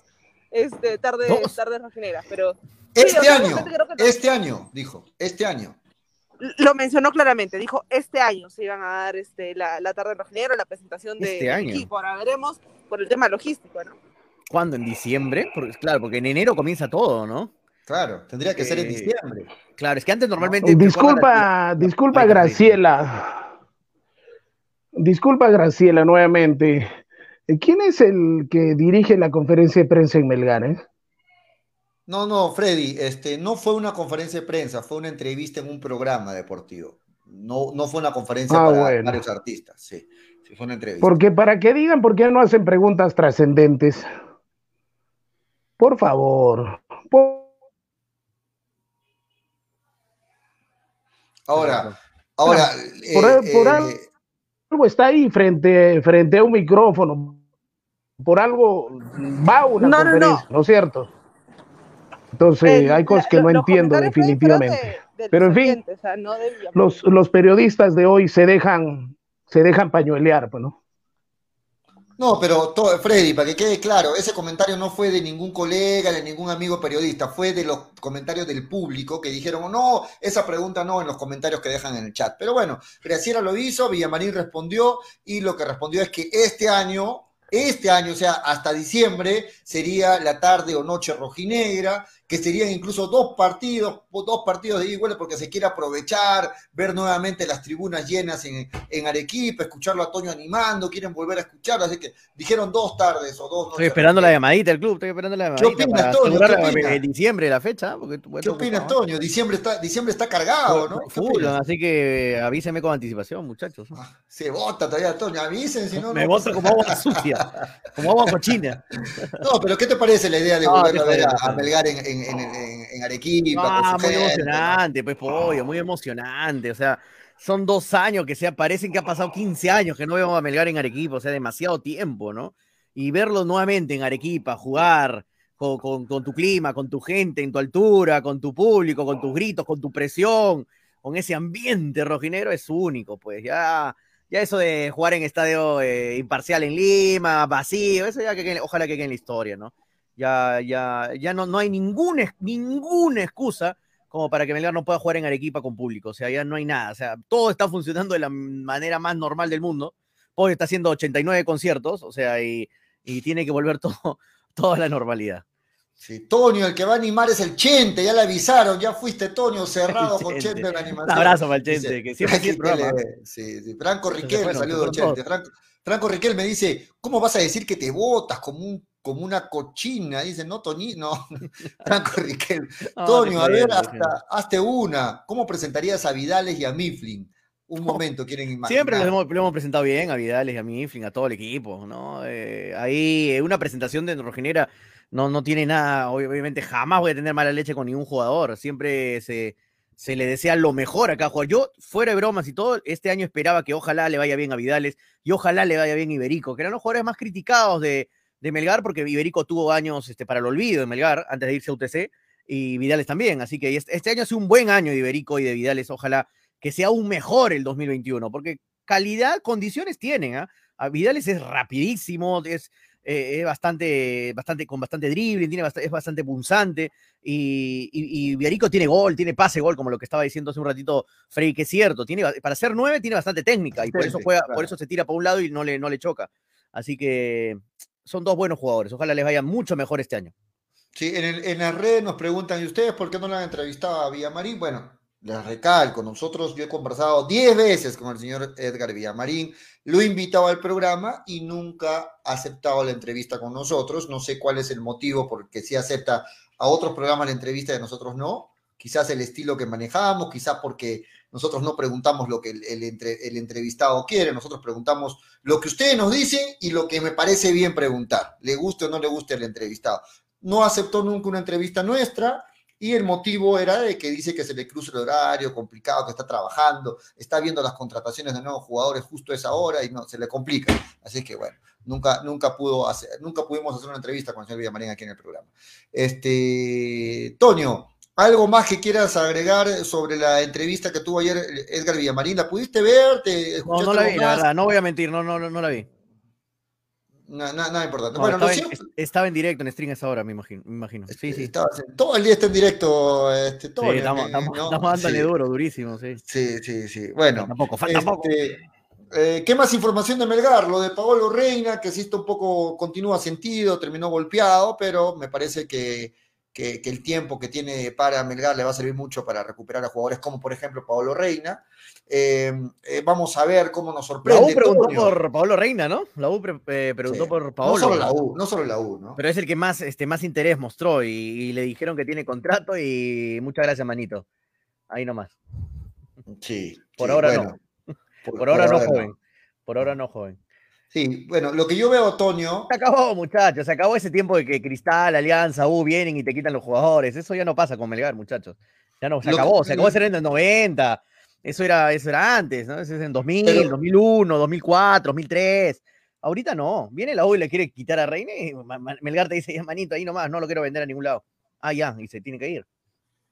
este, tarde, ¿Dos? rojinegras, pero Este año, realmente creo que no. este año, dijo, este año. lo mencionó claramente, dijo este año se iban a dar este, la, la tarde rojinegro, la presentación de, Este año. equipo, ahora veremos por el tema logístico, ¿no? ¿Cuándo? ¿En diciembre? Porque, claro, porque en enero comienza todo, ¿no? Claro, tendría que ser en Eh, diciembre. Claro, es que antes normalmente... Disculpa, disculpa Ay, Graciela. Disculpa Graciela nuevamente. ¿Quién es el que dirige la conferencia de prensa en Melgar? eh? No, no, Freddy, este, no fue una conferencia de prensa, fue una entrevista en un programa deportivo. No, no fue una conferencia Ah, para bueno. varios artistas, sí. Sí, fue una entrevista. Porque para que digan por qué no hacen preguntas trascendentes. Por favor. Por- Ahora, ahora, eh, Por- eh, al- algo está ahí frente, frente a un micrófono, por algo va una No, no, no. conferencia, ¿no, es cierto? Entonces, El- hay cosas que lo- no entiendo definitivamente. de- Pero en fin, o sea, no. Los, los periodistas de hoy se dejan, se dejan pañuelear, pues, ¿no? No, pero to- Freddy, para que quede claro, ese comentario no fue de ningún colega, de ningún amigo periodista, fue de los comentarios del público que dijeron, no, esa pregunta no en los comentarios que dejan en el chat. Pero bueno, Graciela lo hizo, Villamarín respondió y lo que respondió es que este año, este año, o sea, hasta diciembre, sería la tarde o noche rojinegra, que serían incluso dos partidos, dos partidos de vuelta porque se quiere aprovechar, ver nuevamente las tribunas llenas en, en Arequipa, escucharlo a Toño animando, quieren volver a escucharlo, así que dijeron dos tardes o dos Estoy noches esperando la llamadita del club, estoy esperando la ¿Qué llamadita opinas, Toño? ¿Qué opinas? en diciembre la fecha, ¿eh? porque tú- ¿Qué opinas, ¿eh? Toño? Diciembre está, diciembre está cargado, ¿no? ¿Qué Full, así que avíseme con anticipación, muchachos. Ah, Se vota todavía, Toño, avisen, si no, Me no pasa como agua sucia, como agua cochina. [LAUGHS] No, pero ¿qué te parece la idea de No, volver a ver a, a. Melgar en, en, en, en- en Arequipa Ah, con su muy gente, emocionante, pues pollo, muy emocionante. O sea, son dos años que se parecen que ha pasado 15 años que no vemos a Melgar en Arequipa, o sea, demasiado tiempo, ¿no? Y verlo nuevamente en Arequipa, jugar con, con- con tu clima, con tu gente, en tu altura, con tu público, con tus gritos, con tu presión, con ese ambiente rojinero es único, pues ya. Ya eso de jugar en estadio eh, imparcial en Lima, vacío, eso ya que ojalá que quede en la historia, ¿no? Ya, ya, ya no, no hay ninguna, ex- ninguna excusa como para que Melgar no pueda jugar en Arequipa con público. O sea, ya no hay nada. O sea, todo está funcionando de la manera más normal del mundo. Hoy está haciendo 89 conciertos, o sea, y, y tiene que volver [LAUGHS] todo, toda la normalidad. Sí, Toño, el que va a animar es el Chente, ya le avisaron, ya fuiste Toño cerrado con Chente. En la Un animación. abrazo para el Dice, Chente, que siempre aquí tele- sí, sí. Franco Riquel, saludos Chente. Franco, Franco Riquel me dice, ¿cómo vas a decir que te botas como un como una cochina? Dice, no, Toñi, no. [LAUGHS] Franco [LAUGHS] Riquel. No, Toño, a ver, hasta, hazte una. ¿Cómo presentarías a Vidales y a Mifflin? Un momento, quieren imaginar. Siempre lo hemos, lo hemos presentado bien a Vidales y a Mifflin, a todo el equipo, ¿no? Eh, ahí eh, una presentación de Rojinera no, no tiene nada, obviamente jamás voy a tener mala leche con ningún jugador, siempre se, se le desea lo mejor a cada jugador. Yo, fuera de bromas y todo, este año esperaba que ojalá le vaya bien a Vidales y ojalá le vaya bien a Iberico, que eran los jugadores más criticados de, de Melgar, porque Iberico tuvo años este, para el olvido de Melgar antes de irse a UTC y Vidales también, así que este, este año ha sido un buen año de Iberico y de Vidales, ojalá que sea aún mejor el 2021, porque calidad, condiciones tienen. A Vidales es rapidísimo, es, eh, es bastante, bastante, con bastante dribbling, tiene bast- es bastante punzante, y, y, y Viarico tiene gol, tiene pase gol, como lo que estaba diciendo hace un ratito Frey, que es cierto, tiene, para ser nueve tiene bastante técnica, y por eso juega, claro. por eso se tira para un lado y no le, no le choca. Así que son dos buenos jugadores, ojalá les vaya mucho mejor este año. Sí, en, el- en las redes nos preguntan, ¿y ustedes por qué no le han entrevistado a Villamarín? Bueno, les recalco, nosotros, yo he conversado 10 veces con el señor Edgar Villamarín, lo he invitado al programa y nunca ha aceptado la entrevista con nosotros. No sé cuál es el motivo porque sí acepta a otros programas la entrevista y a nosotros no. Quizás el estilo que manejamos, quizás porque nosotros no preguntamos lo que el, el entre- el entrevistado quiere, nosotros preguntamos lo que ustedes nos dicen y lo que me parece bien preguntar, le guste o no le guste al entrevistado no aceptó nunca una entrevista nuestra y el motivo era de que dice que se le cruza el horario, complicado, que está trabajando, está viendo las contrataciones de nuevos jugadores justo a esa hora y no, se le complica. Así que bueno, nunca, nunca, pudo hacer, nunca pudimos hacer una entrevista con el señor Villamarín aquí en el programa. Este, Toño, ¿algo más que quieras agregar sobre la entrevista que tuvo ayer Edgar Villamarín? ¿La pudiste ver? ¿Te No, no la vi, la verdad, no voy a mentir, no, no, no, no la vi. Na- na- nada importante. No, bueno, estaba, siento- estaba en directo, en stream a esa hora, me imagino. Me imagino. Sí, sí. Estabas en- todo el día está en directo, este, Sí, Toño, estamos, estamos, ¿no? estamos dándole duro, durísimo, sí. Sí, sí, sí. Bueno, Tampoco, falta poco. este, eh, ¿qué más información de Melgar? Lo de Paolo Reina, que sí está un poco, continúa sentido, terminó golpeado, pero me parece que, que, que el tiempo que tiene para Melgar le va a servir mucho para recuperar a jugadores como, por ejemplo, Paolo Reina. Eh, eh, vamos a ver cómo nos La sorprende. U preguntó por Pablo Reina, ¿no? La U pre- eh, preguntó Sí. por Paolo. No solo la U, no solo la U, ¿no? Pero es el que más, este, más interés mostró y, y le dijeron que tiene contrato y muchas gracias, manito. Ahí nomás. Sí. Por sí, ahora bueno, Por, ahora no, joven. Por ahora no, joven. Sí, bueno, lo que yo veo, Toño, Se acabó, muchachos. Se acabó ese tiempo de que Cristal, Alianza, U vienen y te quitan los jugadores. Eso ya no pasa con Melgar, muchachos. Ya no, se Lo que- acabó. Se acabó de ser en los 90. Eso era, eso era antes, ¿no? Eso es en 2000, Pero- 2001, 2004, 2003. Ahorita no. Viene la U y le quiere quitar a y Ma- Melgar te dice, ya manito, ahí nomás, no lo quiero vender a ningún lado. Ah, ya, y se tiene que ir.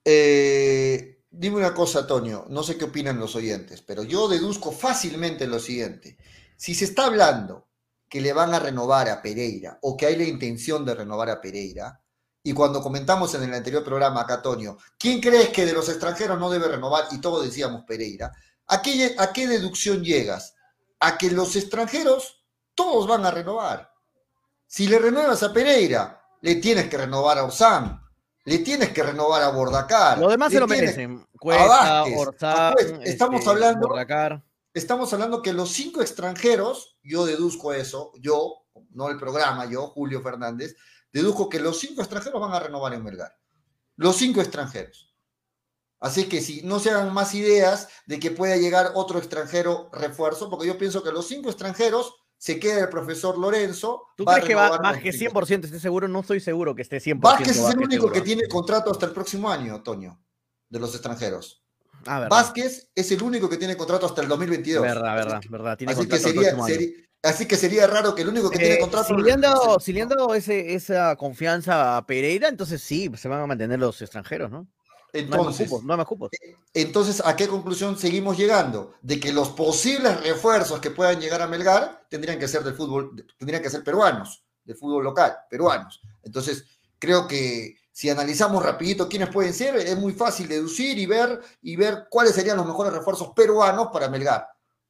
Eh, dime una cosa, Antonio, no sé qué opinan los oyentes, pero yo deduzco fácilmente lo siguiente. Si se está hablando que le van a renovar a Pereira o que hay la intención de renovar a Pereira, y cuando comentamos en el anterior programa acá, Antonio, ¿quién crees que de los extranjeros no debe renovar? Y todos decíamos Pereira. ¿A qué, a qué deducción llegas? A que los extranjeros todos van a renovar. Si le renuevas a Pereira, le tienes que renovar a Orsán, le tienes que renovar a Bordacar. Los demás se lo merecen. Cuesta. Estamos este, hablando- Bordacar. Estamos hablando que los cinco extranjeros, yo deduzco eso, yo, no el programa, yo, Julio Fernández, deduzco que los cinco extranjeros van a renovar en Melgar. Los cinco extranjeros. Así que si no se hagan más ideas de que pueda llegar otro extranjero refuerzo, porque yo pienso que los cinco extranjeros se queda el profesor Lorenzo. ¿Tú crees que va más que cinco. 100% esté seguro? No estoy seguro que esté 100% Vázquez es el único seguro. que tiene contrato hasta el próximo año, Toño, de los extranjeros. Ah, verdad. Vázquez es el único que tiene contrato hasta el 2022. Verdad, verdad, verdad. Tiene Así que, sería, próximo año. sería- así que sería raro que el único que Eh, tiene contrato. si le han dado, si le han dado ese, esa confianza a Pereira, entonces sí, se van a mantener los extranjeros, ¿no? No hay más Entonces, cupos, no hay más cupos. entonces, ¿a qué conclusión seguimos llegando? De que los posibles refuerzos que puedan llegar a Melgar tendrían que ser del fútbol, tendrían que ser peruanos, del fútbol local, peruanos. Entonces, creo que si analizamos rapidito quiénes pueden ser, es muy fácil deducir y ver, y ver cuáles serían los mejores refuerzos peruanos para Melgar.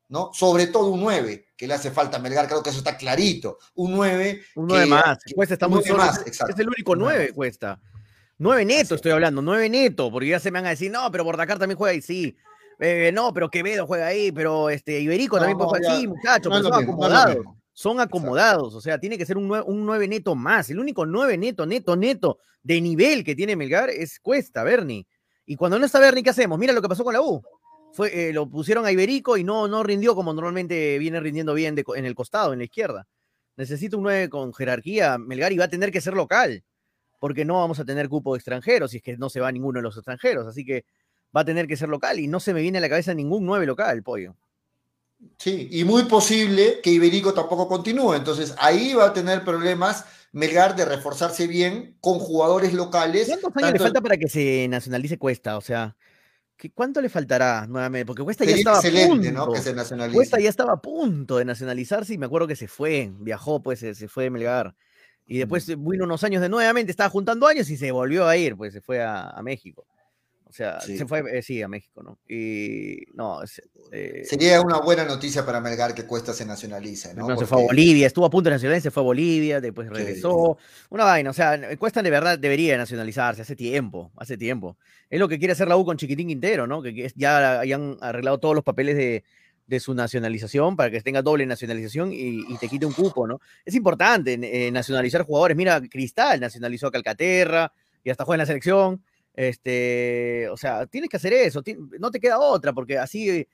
¿no? Sobre todo un 9, que le hace falta a Melgar, creo que eso está clarito. Un 9. Un 9 más. que- Cuesta está un muy más, exacto. Es el único Un nueve 9 más. cuesta. 9 neto estoy hablando, 9 neto, porque ya se me van a decir, no, pero Bordacar también juega ahí, sí. Eh, no, pero Quevedo juega ahí, pero este Iberico también No, puede jugar sí, muchachos, no pero son acomodados. Son acomodados, o sea, tiene que ser un 9, un 9 neto más. El único 9 neto, neto, neto de nivel que tiene Melgar es Cuesta, Bernie. Y cuando no está Bernie, ¿qué hacemos? Mira lo que pasó con la U. Fue, eh, lo pusieron a Iberico y no, no rindió como normalmente viene rindiendo bien de en el costado, en la izquierda. Necesita un 9 con jerarquía, Melgar, y va a tener que ser local, porque no vamos a tener cupo de extranjeros, si es que no se va ninguno de los extranjeros. Así que va a tener que ser local y no se me viene a la cabeza ningún 9 local, pollo. Sí, y muy posible que Iberico tampoco continúe. Entonces ahí va a tener problemas Melgar de reforzarse bien con jugadores locales. ¿Cuántos años le falta para que se nacionalice Cuesta? O sea, ¿qué- ¿cuánto le faltará nuevamente? Porque Cuesta ya estaba a excelente, punto. ¿no? Que se nacionalice. Cuesta ya estaba a punto de nacionalizarse y me acuerdo que se fue, viajó, pues se, se fue de Melgar. Y después vino unos años de nuevamente, estaba juntando años y se volvió a ir, pues se fue a, a México. Sea, Sí. se fue, eh, sí, a México, ¿no? Y no, eh, Sería una buena noticia para Melgar que Cuesta se nacionalice, ¿no? Primero se fue a Porque- Bolivia, estuvo a punto de nacionalizarse, se fue a Bolivia, después Sí. regresó. Una vaina, o sea, Cuesta de verdad debería nacionalizarse hace tiempo, hace tiempo. Es lo que quiere hacer la U con Chiquitín Quintero, ¿no? Que, ya hayan arreglado todos los papeles de, de su nacionalización para que tenga doble nacionalización y, y te quite un cupo, ¿no? Es importante eh, nacionalizar jugadores. Mira, Cristal nacionalizó a Calcaterra y hasta juega en la selección. Este, o sea, tienes que hacer eso, no te queda otra, porque así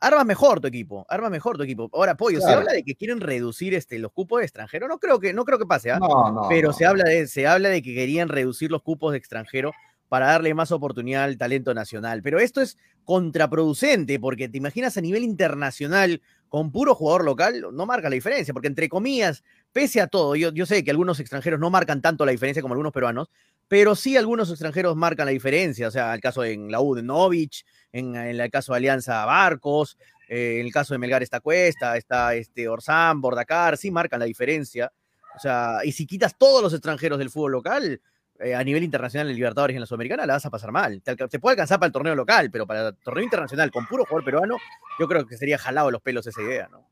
armas mejor tu equipo, armas mejor tu equipo. Ahora, Pollo, se habla de que quieren reducir este, los cupos de extranjero, no creo que, no creo que pase, ¿ah? No, no, pero no. se habla de, se habla de que querían reducir los cupos de extranjero para darle más oportunidad al talento nacional. Pero esto es contraproducente, porque te imaginas a nivel internacional, con puro jugador local, no marca la diferencia, porque entre comillas, pese a todo, yo, yo sé que algunos extranjeros no marcan tanto la diferencia como algunos peruanos, pero sí algunos extranjeros marcan la diferencia, o sea, el caso en la U de Novich, en, el caso de Alianza Barcos, eh, en el caso de Melgar está Cuesta, está este Orsán, Bordacar, sí marcan la diferencia. O sea, y si quitas todos los extranjeros del fútbol local, eh, a nivel internacional en Libertadores y en la Sudamericana, la vas a pasar mal. Te, te puede alcanzar para el torneo local, pero para el torneo internacional con puro jugador peruano, yo creo que sería jalado los pelos esa idea, ¿no?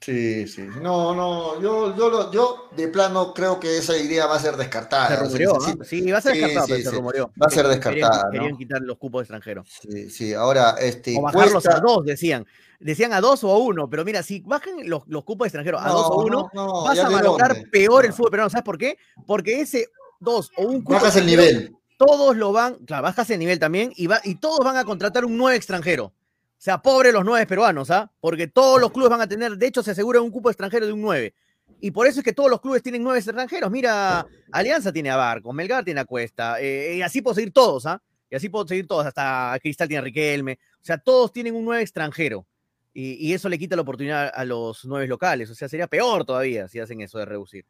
Sí, sí. No, no, yo, yo, lo- yo de plano creo que esa idea va a ser descartada. Se O sea, rumoreó, ¿ah? Sí, va a ser Sí, descartado, sí, pero se rumoreó. Va a ser descartada, Querían, ¿no? querían quitar los cupos extranjeros. Sí, sí. Ahora, este. O bajarlos Cuesta- a dos, decían. Decían a dos o a uno, pero mira, si bajan los, los cupos extranjeros a No, dos o uno, no, no, vas a valorar peor el fútbol peruano. ¿Sabes por qué? Porque ese dos o un cupo Bajas el nivel. todos lo van, claro, bajas el nivel también y, va, y todos van a contratar un nueve extranjero. O sea, pobre los nueve peruanos, ¿ah? Porque todos los clubes van a tener, de hecho, se asegura un cupo extranjero de un nueve. Y por eso es que todos los clubes tienen nueve extranjeros. Mira, Alianza tiene a Barco, Melgar tiene a Cuesta, eh, y así puedo seguir todos, ¿ah? Y así puedo seguir todos, hasta Cristal tiene Riquelme. O sea, todos tienen un nueve extranjero. Y, y eso le quita la oportunidad a los nueve locales. O sea, sería peor todavía si hacen eso de reducir.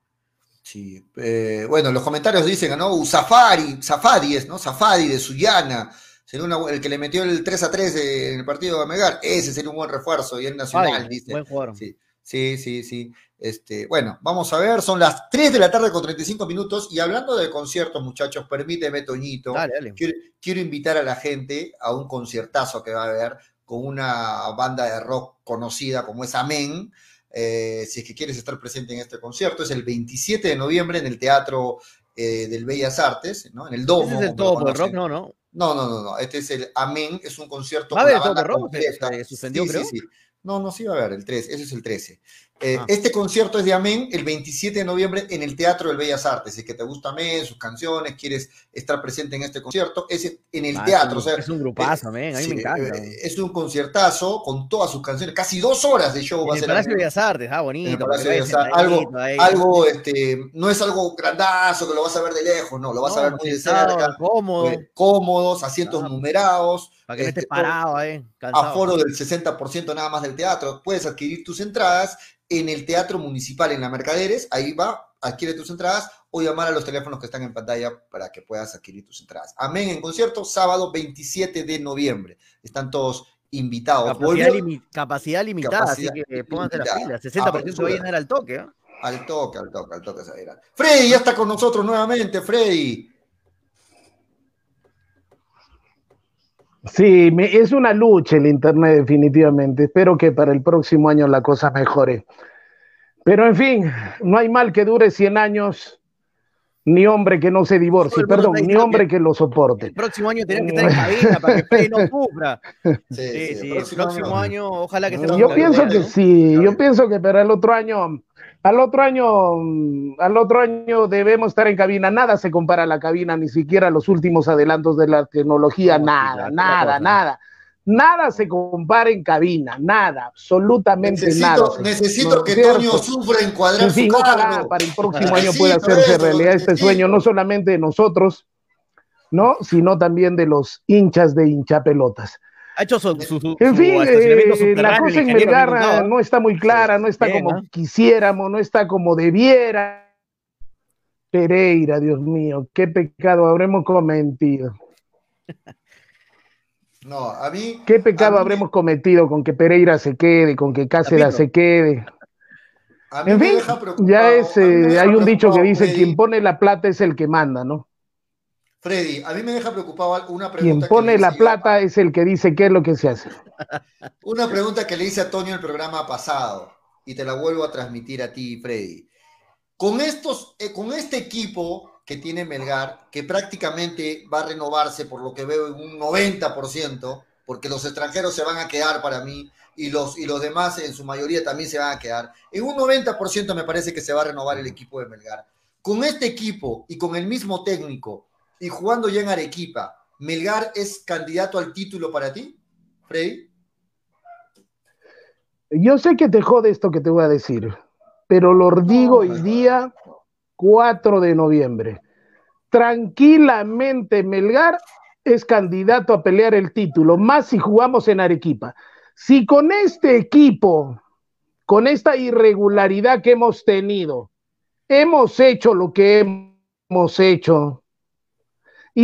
Sí, eh, bueno, los comentarios dicen, ¿no? Safari, Safari es, ¿no? Safari de Suyana, sería una- el que le metió el 3 a 3 en el partido de Amegar, ese sería un buen refuerzo y el Nacional, Ay, dice. buen jugador. Sí, sí, sí, sí. Este, bueno, vamos a ver, son las 3 de la tarde con 35 minutos y hablando de conciertos, muchachos, permíteme, Toñito, Dale, dale. quiero, quiero invitar a la gente a un conciertazo que va a haber con una banda de rock conocida como es Amén. Eh, si es que quieres estar presente en este concierto, es el 27 de noviembre en el Teatro eh, del Bellas Artes, ¿no? En el Domo. Ese es el el rock, no, no. No, no, no, no. Este es el Amén, es un concierto ¿Va a haber Rock? Se- suspendió, Sí, sí, creo. sí. No, no, sí va a haber el 13, ese es el 13. Eh, Ah. Este concierto es de Amén el 27 de noviembre en el Teatro del Bellas Artes. Si es que te gusta Amén, sus canciones, quieres estar presente en este concierto, es en el Ah, teatro. es o un- sea, es un grupazo, men, a mí sí, me encanta. eh, Es un conciertazo con todas sus canciones, casi dos horas de show va a ser. Palacio de Amén. Bellas Artes, ah, bonito. Bellas algo, algo, este, no es algo grandazo que lo vas a ver de lejos, no, lo vas a ver muy de cerca, cómodo, eh, cómodos, asientos Ah. numerados, para que no estés este, parado ahí, cansado. aforo del 60% nada más del teatro. Puedes adquirir tus entradas en el Teatro Municipal en la Mercaderes. Ahí va, adquiere tus entradas o llamar a los teléfonos que están en pantalla para que puedas adquirir tus entradas. Amén en concierto, sábado 27 de noviembre. Están todos invitados. Capacidad, limi- capacidad limitada, Capacidad así que pónganse las pilas. 60% se va a llenar al toque. ¿eh? al toque, al toque, al toque. se dirá. Freddy ya está con nosotros nuevamente, Freddy. Sí, me- es una lucha el Internet definitivamente. Espero que para el próximo año la cosa mejore. Pero en fin, no hay mal que dure 100 años, ni hombre que no se divorcie, perdón, ni hombre que- lo soporte. El próximo año tenés que estar en [LAUGHS] cabina para que Freddy no sufra. [LAUGHS] Sí, Sí, el próximo año, ojalá que esté Yo pienso que sí, yo pienso que para el otro año, al otro año, al otro año debemos estar en cabina. Nada se compara a la cabina, ni siquiera los últimos adelantos de la tecnología, No, sí, nada, nada, nada. Nada se compara en cabina, nada, absolutamente nada. Necesito, señor. necesito ¿No es que cierto? Toño sufra En fin, su ojalá cargo. para el próximo año pueda hacerse eso, realidad este necesito. sueño, no solamente de nosotros, ¿no? Sino también de los hinchas de hinchapelotas. Ha hecho su, su, su- En fin, eh, la cosa en Melgar eh, no está muy clara, no está Bien, como ¿ah? quisiéramos, no está como debiera. Pereira, Dios mío, qué pecado habremos cometido. [LAUGHS] No, a mí. ¿Qué pecado habremos cometido con que Pereira se quede, con que Cáceres Capito. se quede? a mí En me fin, deja ya es, eh, hay un dicho que dice, quien pone la plata es el que manda, ¿no? Freddy, a mí me deja preocupado una pregunta. Quien pone la hice plata es el que dice qué es lo que se hace. [LAUGHS] Una pregunta que le hice a Toño el programa pasado y te la vuelvo a transmitir a ti, Freddy. Con, estos, eh, con este equipo que tiene Melgar, que prácticamente va a renovarse por lo que veo en un 90%, porque los extranjeros se van a quedar para mí y los, y los demás en su mayoría también se van a quedar. En un 90% me parece que se va a renovar el equipo de Melgar. Con este equipo y con el mismo técnico y jugando ya en Arequipa, ¿Melgar es candidato al título para ti, Freddy? Yo sé que te jode esto que te voy a decir, pero lo digo hoy día 4 de noviembre. Tranquilamente Melgar es candidato a pelear el título, más si jugamos en Arequipa. Si con este equipo, con esta irregularidad que hemos tenido, hemos hecho lo que hemos hecho,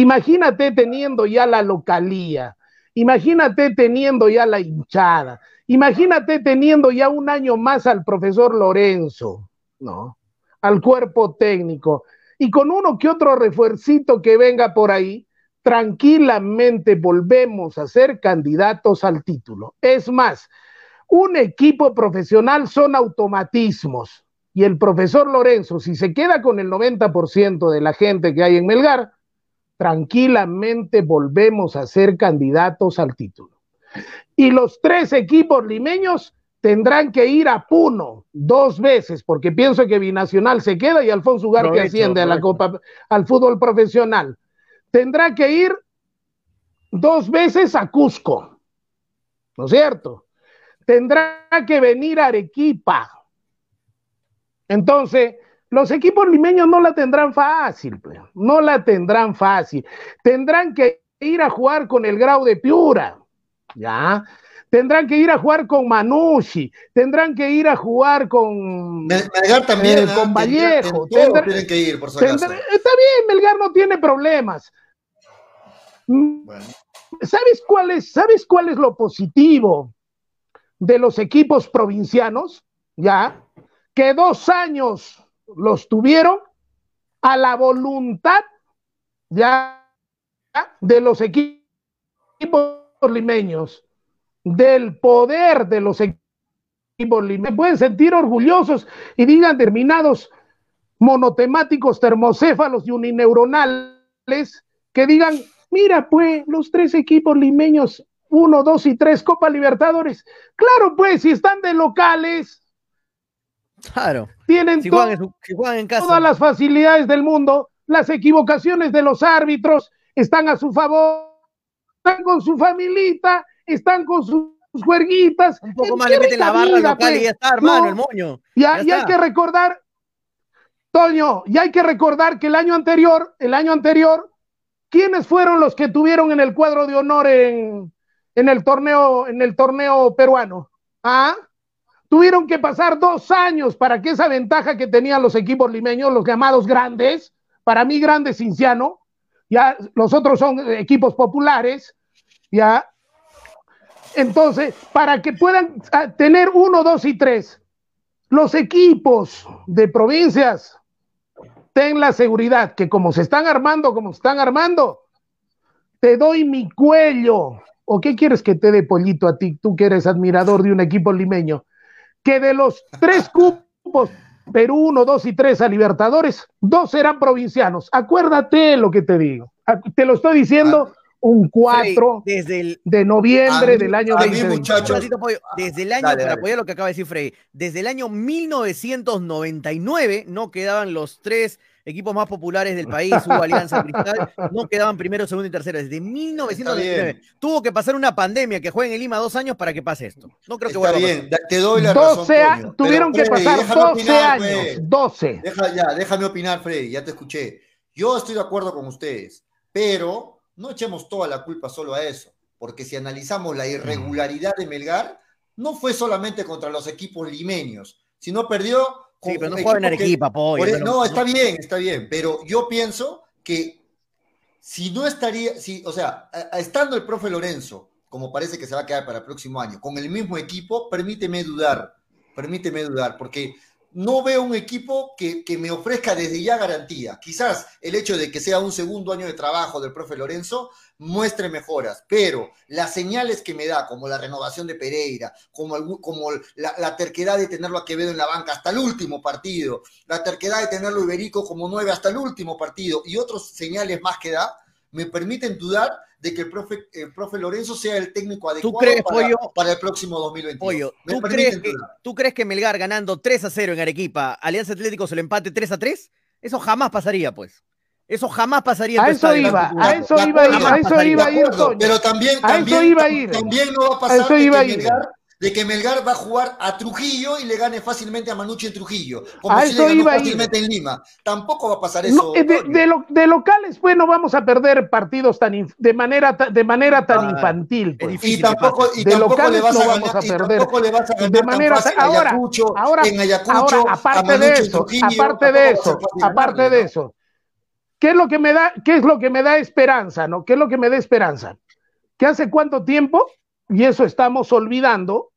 imagínate teniendo ya la localía, imagínate teniendo ya la hinchada, Imagínate teniendo ya un año más al profesor Lorenzo, ¿no? Al cuerpo técnico y con uno que otro refuercito que venga por ahí, tranquilamente volvemos a ser candidatos al título. Es más, un equipo profesional son automatismos y el profesor Lorenzo, si se queda con el 90% de la gente que hay en Melgar, tranquilamente volvemos a ser candidatos al título y los tres equipos limeños tendrán que ir a Puno dos veces, porque pienso que Binacional se queda y Alfonso Ugarte asciende a la. Copa, al fútbol profesional. Tendrá que ir dos veces a Cusco, ¿no es cierto? Tendrá que venir a Arequipa. Entonces, los equipos limeños no la tendrán fácil, pues, no la tendrán fácil. Tendrán que ir a jugar con el Grau de Piura, ¿ya? Tendrán que ir a jugar con Manucci, tendrán que ir a jugar con Melgar también, eh, ¿ah? con Vallejo. Todos Tendrá- tienen que ir, por si acaso. tendrá- está bien, Melgar no tiene problemas. Bueno. ¿Sabes cuál es, ¿Sabes cuál es lo positivo de los equipos provincianos? Ya, que dos años los tuvieron a la voluntad ya de los equi- equipos limeños, del poder de los equipos limeños. Pueden sentir orgullosos y digan determinados monotemáticos termocéfalos y unineuronales que digan, mira pues, los tres equipos limeños, uno, dos y tres, Copa Libertadores. Claro pues, si están de locales, Claro. tienen Si to- juegan, en su- si juegan en casa. todas las facilidades del mundo, las equivocaciones de los árbitros están a su favor, están con su familita, están con sus juerguitas. Un poco ¡Qué más le meten la barra vida, local y pues! ya está, hermano, No. el moño. Ya y hay que recordar, Toño, y hay que recordar que el año anterior, el año anterior, ¿quiénes fueron los que tuvieron en el cuadro de honor en, en el torneo, en el torneo peruano? ¿Ah? Tuvieron que pasar dos años para que esa ventaja que tenían los equipos limeños, los llamados grandes, para mí grandes Cinciano, ya los otros son eh, equipos populares, ya. Entonces, para que puedan ah, tener uno, dos y tres, los equipos de provincias ten la seguridad que como se están armando, como se están armando, te doy mi cuello. ¿O qué quieres que te dé pollito a ti, tú que eres admirador de un equipo limeño? Que de los tres cupos, Perú 1, 2 y 3 a Libertadores, dos serán provincianos. Acuérdate lo que te digo. Ah, Te lo estoy diciendo un 4 Frey, desde el de noviembre mí- del año a mí, 2020. muchachos, Un ratito, Pollo. Desde el año, Dale, para dale. apoyar lo que acaba de decir Frey, desde el año 1999 no quedaban los tres equipos más populares del país, hubo Alianza Cristal, no [LAUGHS] quedaban primero, segundo y tercero. Desde 1999 tuvo que pasar una pandemia que jueguen en Lima dos años para que pase esto. No creo que Está vuelva a pasar. bien, te doy la razón. 12 a- Toño, tuvieron pero, que Freddy, pasar déjame 12 opinar, años, pues. 12. Deja, ya, déjame opinar, Freddy, ya te escuché. Yo estoy de acuerdo con ustedes, pero no echemos toda la culpa solo a eso, porque si analizamos la irregularidad de Melgar, no fue solamente contra los equipos limeños, sino perdió Sí, pero no juega en Arequipa, Pollo. e- no, está bien, está bien, pero yo pienso que si no estaría, si, o sea, a- a- estando el profe Lorenzo, como parece que se va a quedar para el próximo año, con el mismo equipo, permíteme dudar, permíteme dudar, porque no veo un equipo que, que me ofrezca desde ya garantía. Quizás el hecho de que sea un segundo año de trabajo del profe Lorenzo muestre mejoras, pero las señales que me da, como la renovación de Pereira, como, algún- como la, la terquedad de tenerlo a Quevedo en la banca hasta el último partido, la terquedad de tenerlo Iberico como nueve hasta el último partido y otros señales más que da, me permiten dudar de que el profe, el profe Lorenzo sea el técnico adecuado crees, para, Pollo? para el próximo 2022. Pollo, ¿tú crees, que. ¿tú crees que Melgar ganando 3 a 0 en Arequipa, Alianza Atlético se lo empate 3 a 3? Eso jamás pasaría, pues. Eso jamás pasaría en A eso iba, a eso iba a ir, a eso iba a ir, pero también, A eso también, iba a ir. también no va a A pasar eso de, iba a que ir. Melgar, de que Melgar va a jugar a Trujillo y le gane fácilmente a Manucci en Trujillo, como A si eso le ganó iba a ir. fácilmente en Lima. Tampoco va a pasar eso. No, eh, de, de lo- de locales, pues no vamos a perder partidos tan inf- de manera de manera tan Ah, infantil. es pues. difícil. y tampoco, y De tampoco locales le vas no a vamos a y perder. tampoco le vas a ganar De tan manera- fácil a ahora- Ayacucho, ahora- en Ayacucho, Ahora, a aparte Manucci de eso, Trujillo, aparte de a eso, fácil aparte de eso, ¿qué es lo que me da, qué es lo que me da esperanza, no? ¿Qué es lo que me da esperanza? Que hace cuánto tiempo, y eso estamos olvidando,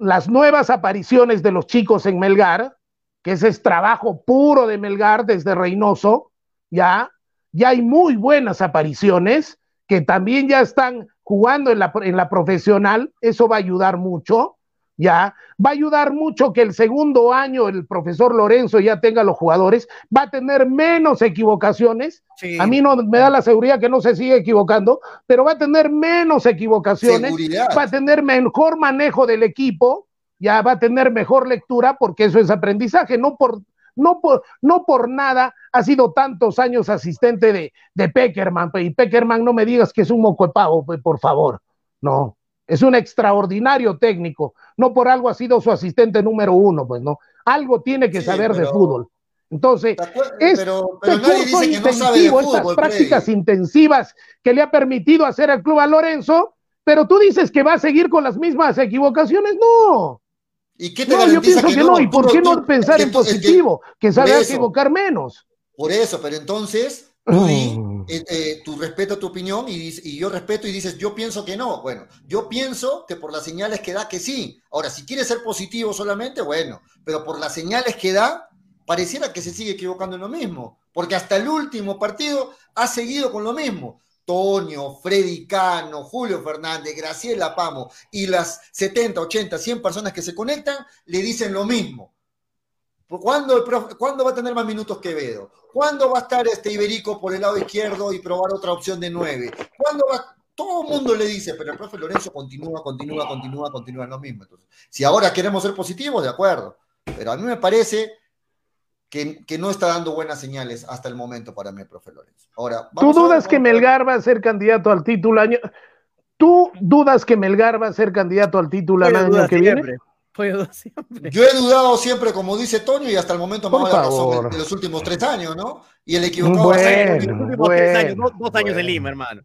las nuevas apariciones de los chicos en Melgar, que ese es trabajo puro de Melgar desde Reynoso, ya, ya hay muy buenas apariciones que también ya están jugando en la, en la profesional, eso va a ayudar mucho, ya, va a ayudar mucho que el segundo año el profesor Lorenzo ya tenga los jugadores, va a tener menos equivocaciones, Sí. a mí no me da la seguridad que no se sigue equivocando, pero va a tener menos equivocaciones, Seguridad. va a tener mejor manejo del equipo, ya va a tener mejor lectura, porque eso es aprendizaje, no por, no por, no por nada ha sido tantos años asistente de, de Peckerman, pe, y Peckerman no me digas que es un moco de pavo, por favor, no, es un extraordinario técnico, no por algo ha sido su asistente número uno, pues no, algo tiene que Sí, saber de fútbol. Entonces, este pero, pero nadie curso no intensivo, estas fútbol, prácticas intensivas que le ha permitido hacer al club a Lorenzo, pero tú dices que va a seguir con las mismas equivocaciones, no. ¿Y qué te No, yo pienso que no, ¿y por qué no pensar es en que- positivo? Que sabe equivocar menos. Por eso, pero entonces tú di Mm. eh, eh, tu respeto a tu opinión y, yo respeto y dices, yo pienso que no. Bueno, yo pienso que por las señales que da que sí. Ahora, si quieres ser positivo solamente, bueno, pero por las señales que da, pareciera que se sigue equivocando en lo mismo. Porque hasta el último partido ha seguido con lo mismo. Toño, Freddy Cano, Julio Fernández, Graciela Pamo y las 70, 80, 100 personas que se conectan le dicen lo mismo. ¿Cuándo, el profe- ¿Cuándo va a tener más minutos Quevedo? ¿Cuándo va a estar este Iberico por el lado izquierdo y probar otra opción de nueve? ¿Cuándo va? Todo el mundo le dice, pero el profe Lorenzo continúa, continúa, continúa, continúa en lo mismo. Entonces, si ahora queremos ser positivos, de acuerdo. Pero a mí me parece que, que no está dando buenas señales hasta el momento para mí el profe Lorenzo. Ahora, ¿Tú dudas que. Melgar va a ser candidato al título año? ¿Tú dudas que Melgar va a ser candidato al título el año que viene? Siempre. Puede dudar siempre. Yo he dudado siempre, como dice Toño, y hasta el momento me razón de los últimos tres años, ¿no? Y el equivocado ha sido Bueno. Toño. Los últimos tres años, bueno, dos, dos años en bueno. Lima, hermano.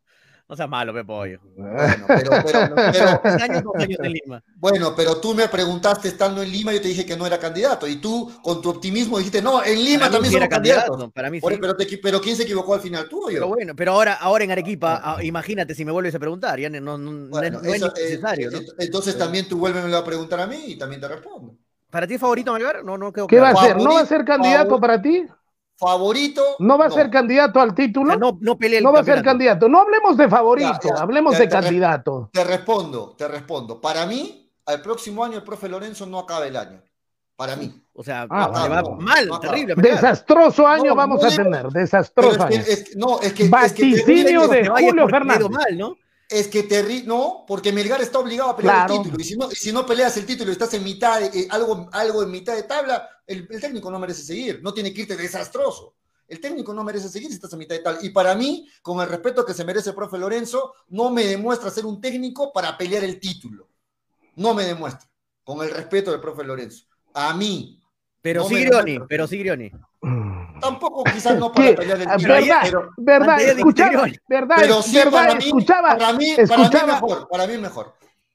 No seas malo, Pepollo. Bueno, pero, pero, pero, [LAUGHS] Tres años, dos años en Lima. Bueno, pero tú me preguntaste estando en Lima, yo te dije que no era candidato. Y tú, con tu optimismo, dijiste, no, en Lima Para también sí era somos candidatos. candidato. Para mí sí. pero, te pero ¿quién se equivocó al final? ¿Tú o yo? Pero bueno, pero ahora, ahora en Arequipa, ah, imagínate si me vuelves a preguntar, ya no, no- Bueno, es, no es eso, ni necesario, eh, ¿no? eh, Entonces también tú vuélveme a preguntar a mí y también te respondo. ¿Para ti es favorito Melgar? No, no quedó ¿Qué va a ser? ¿No va a ser candidato para ti? ¿Favorito? ¿No va a ser candidato al O título? sea, no, no pelea el No va a ser candidato. No hablemos de favorito, Ya, ya, hablemos ya, de te re- candidato. Te respondo, te respondo. Para mí, al próximo año el profe Lorenzo no acaba el año. Para mí. O sea, Ah, le va no, mal, no, terrible. Desastroso año No, vamos a tener, desastroso es que, año. es que- no, es que, es que Vaticinio de Julio Fernández. mal, ¿no? Es que terri no, porque Melgar está obligado a pelear Claro. el título. Y si no, y si no peleas el título y estás en mitad, de, eh, algo, algo en mitad de tabla, el, el técnico no merece seguir. No tiene que irte desastroso. El técnico no merece seguir si estás en mitad de tabla. Y para mí, con el respeto que se merece el profe Lorenzo, no me demuestra ser un técnico para pelear el título. No me demuestra. Con el respeto del profe Lorenzo. A mí. Pero No sí Grioni, pero sí Grioni. Tampoco [LAUGHS] quizás no para pelear el Ah. ¿Verdad? Pero, ¿Verdad? Escuchaba. ¿verdad? pero sí, ¿verdad? para mí, Escuchaba, para mí, para mí mejor. Para mí mejor.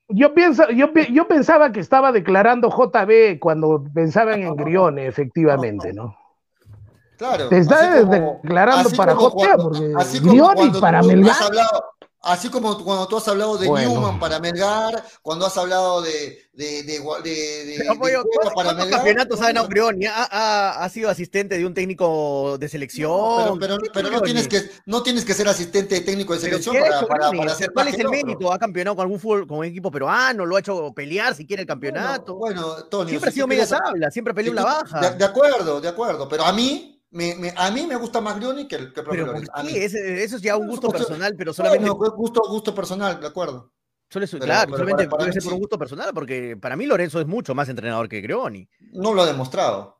Yo, pienso, yo, yo pensaba que estaba declarando JB cuando pensaban en Grione, efectivamente, ¿no? Claro. Te está así como- declarando para JB, porque Grioni cuando para Melgar. has hablado- así como cuando tú has hablado de Bueno. Newman para Melgar, cuando has hablado de, de, de, de, de- Pero, de Pollo, Cueva ¿cuántos, para Melgar. campeonatos ha? ¿Ha, ha, ha sido asistente de un técnico de selección? No, pero, pero, ¿Qué pero no, tienes que, no tienes que ser asistente de técnico de ¿Pero selección para, hecho para, ser ¿Cuál es el mérito? ¿Ha campeonado con algún fútbol, con un equipo peruano? ¿Lo ha hecho pelear si quiere el campeonato? Bueno, bueno, Tony, siempre ha si sido media tabla, siempre peleó la baja. De, de acuerdo, de acuerdo. Pero a mí, me, me- a mí me gusta más Grioni que el, que el propio Pero Lorenzo. eso es ya un gusto personal, pero solamente, Bueno, gusto, gusto personal, de acuerdo. solo es- pero- claro, pero solamente para- para ser por un gusto personal, porque para mí Lorenzo es mucho más entrenador que Grioni. No lo ha demostrado.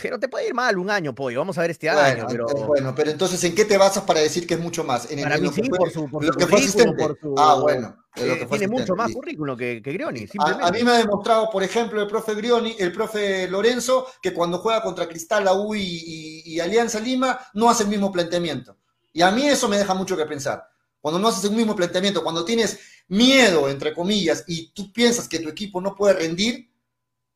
Pero te puede ir mal un año, pollo. Vamos a ver este Bueno, año. Pero eh, bueno, pero entonces, ¿en qué te basas para decir que es mucho más? En, para en mí sí, por su, por lo su que currículum, asistente. por su. Ah, bueno, de lo eh, que tiene mucho más currículum que, que Grioni, A, a mí me ha demostrado, por ejemplo, el profe Grioni, el profe Lorenzo, que cuando juega contra Cristal, la U y, y- y Alianza Lima, no hace el mismo planteamiento. Y a mí eso me deja mucho que pensar. Cuando no haces el mismo planteamiento, cuando tienes miedo, entre comillas, y tú piensas que tu equipo no puede rendir,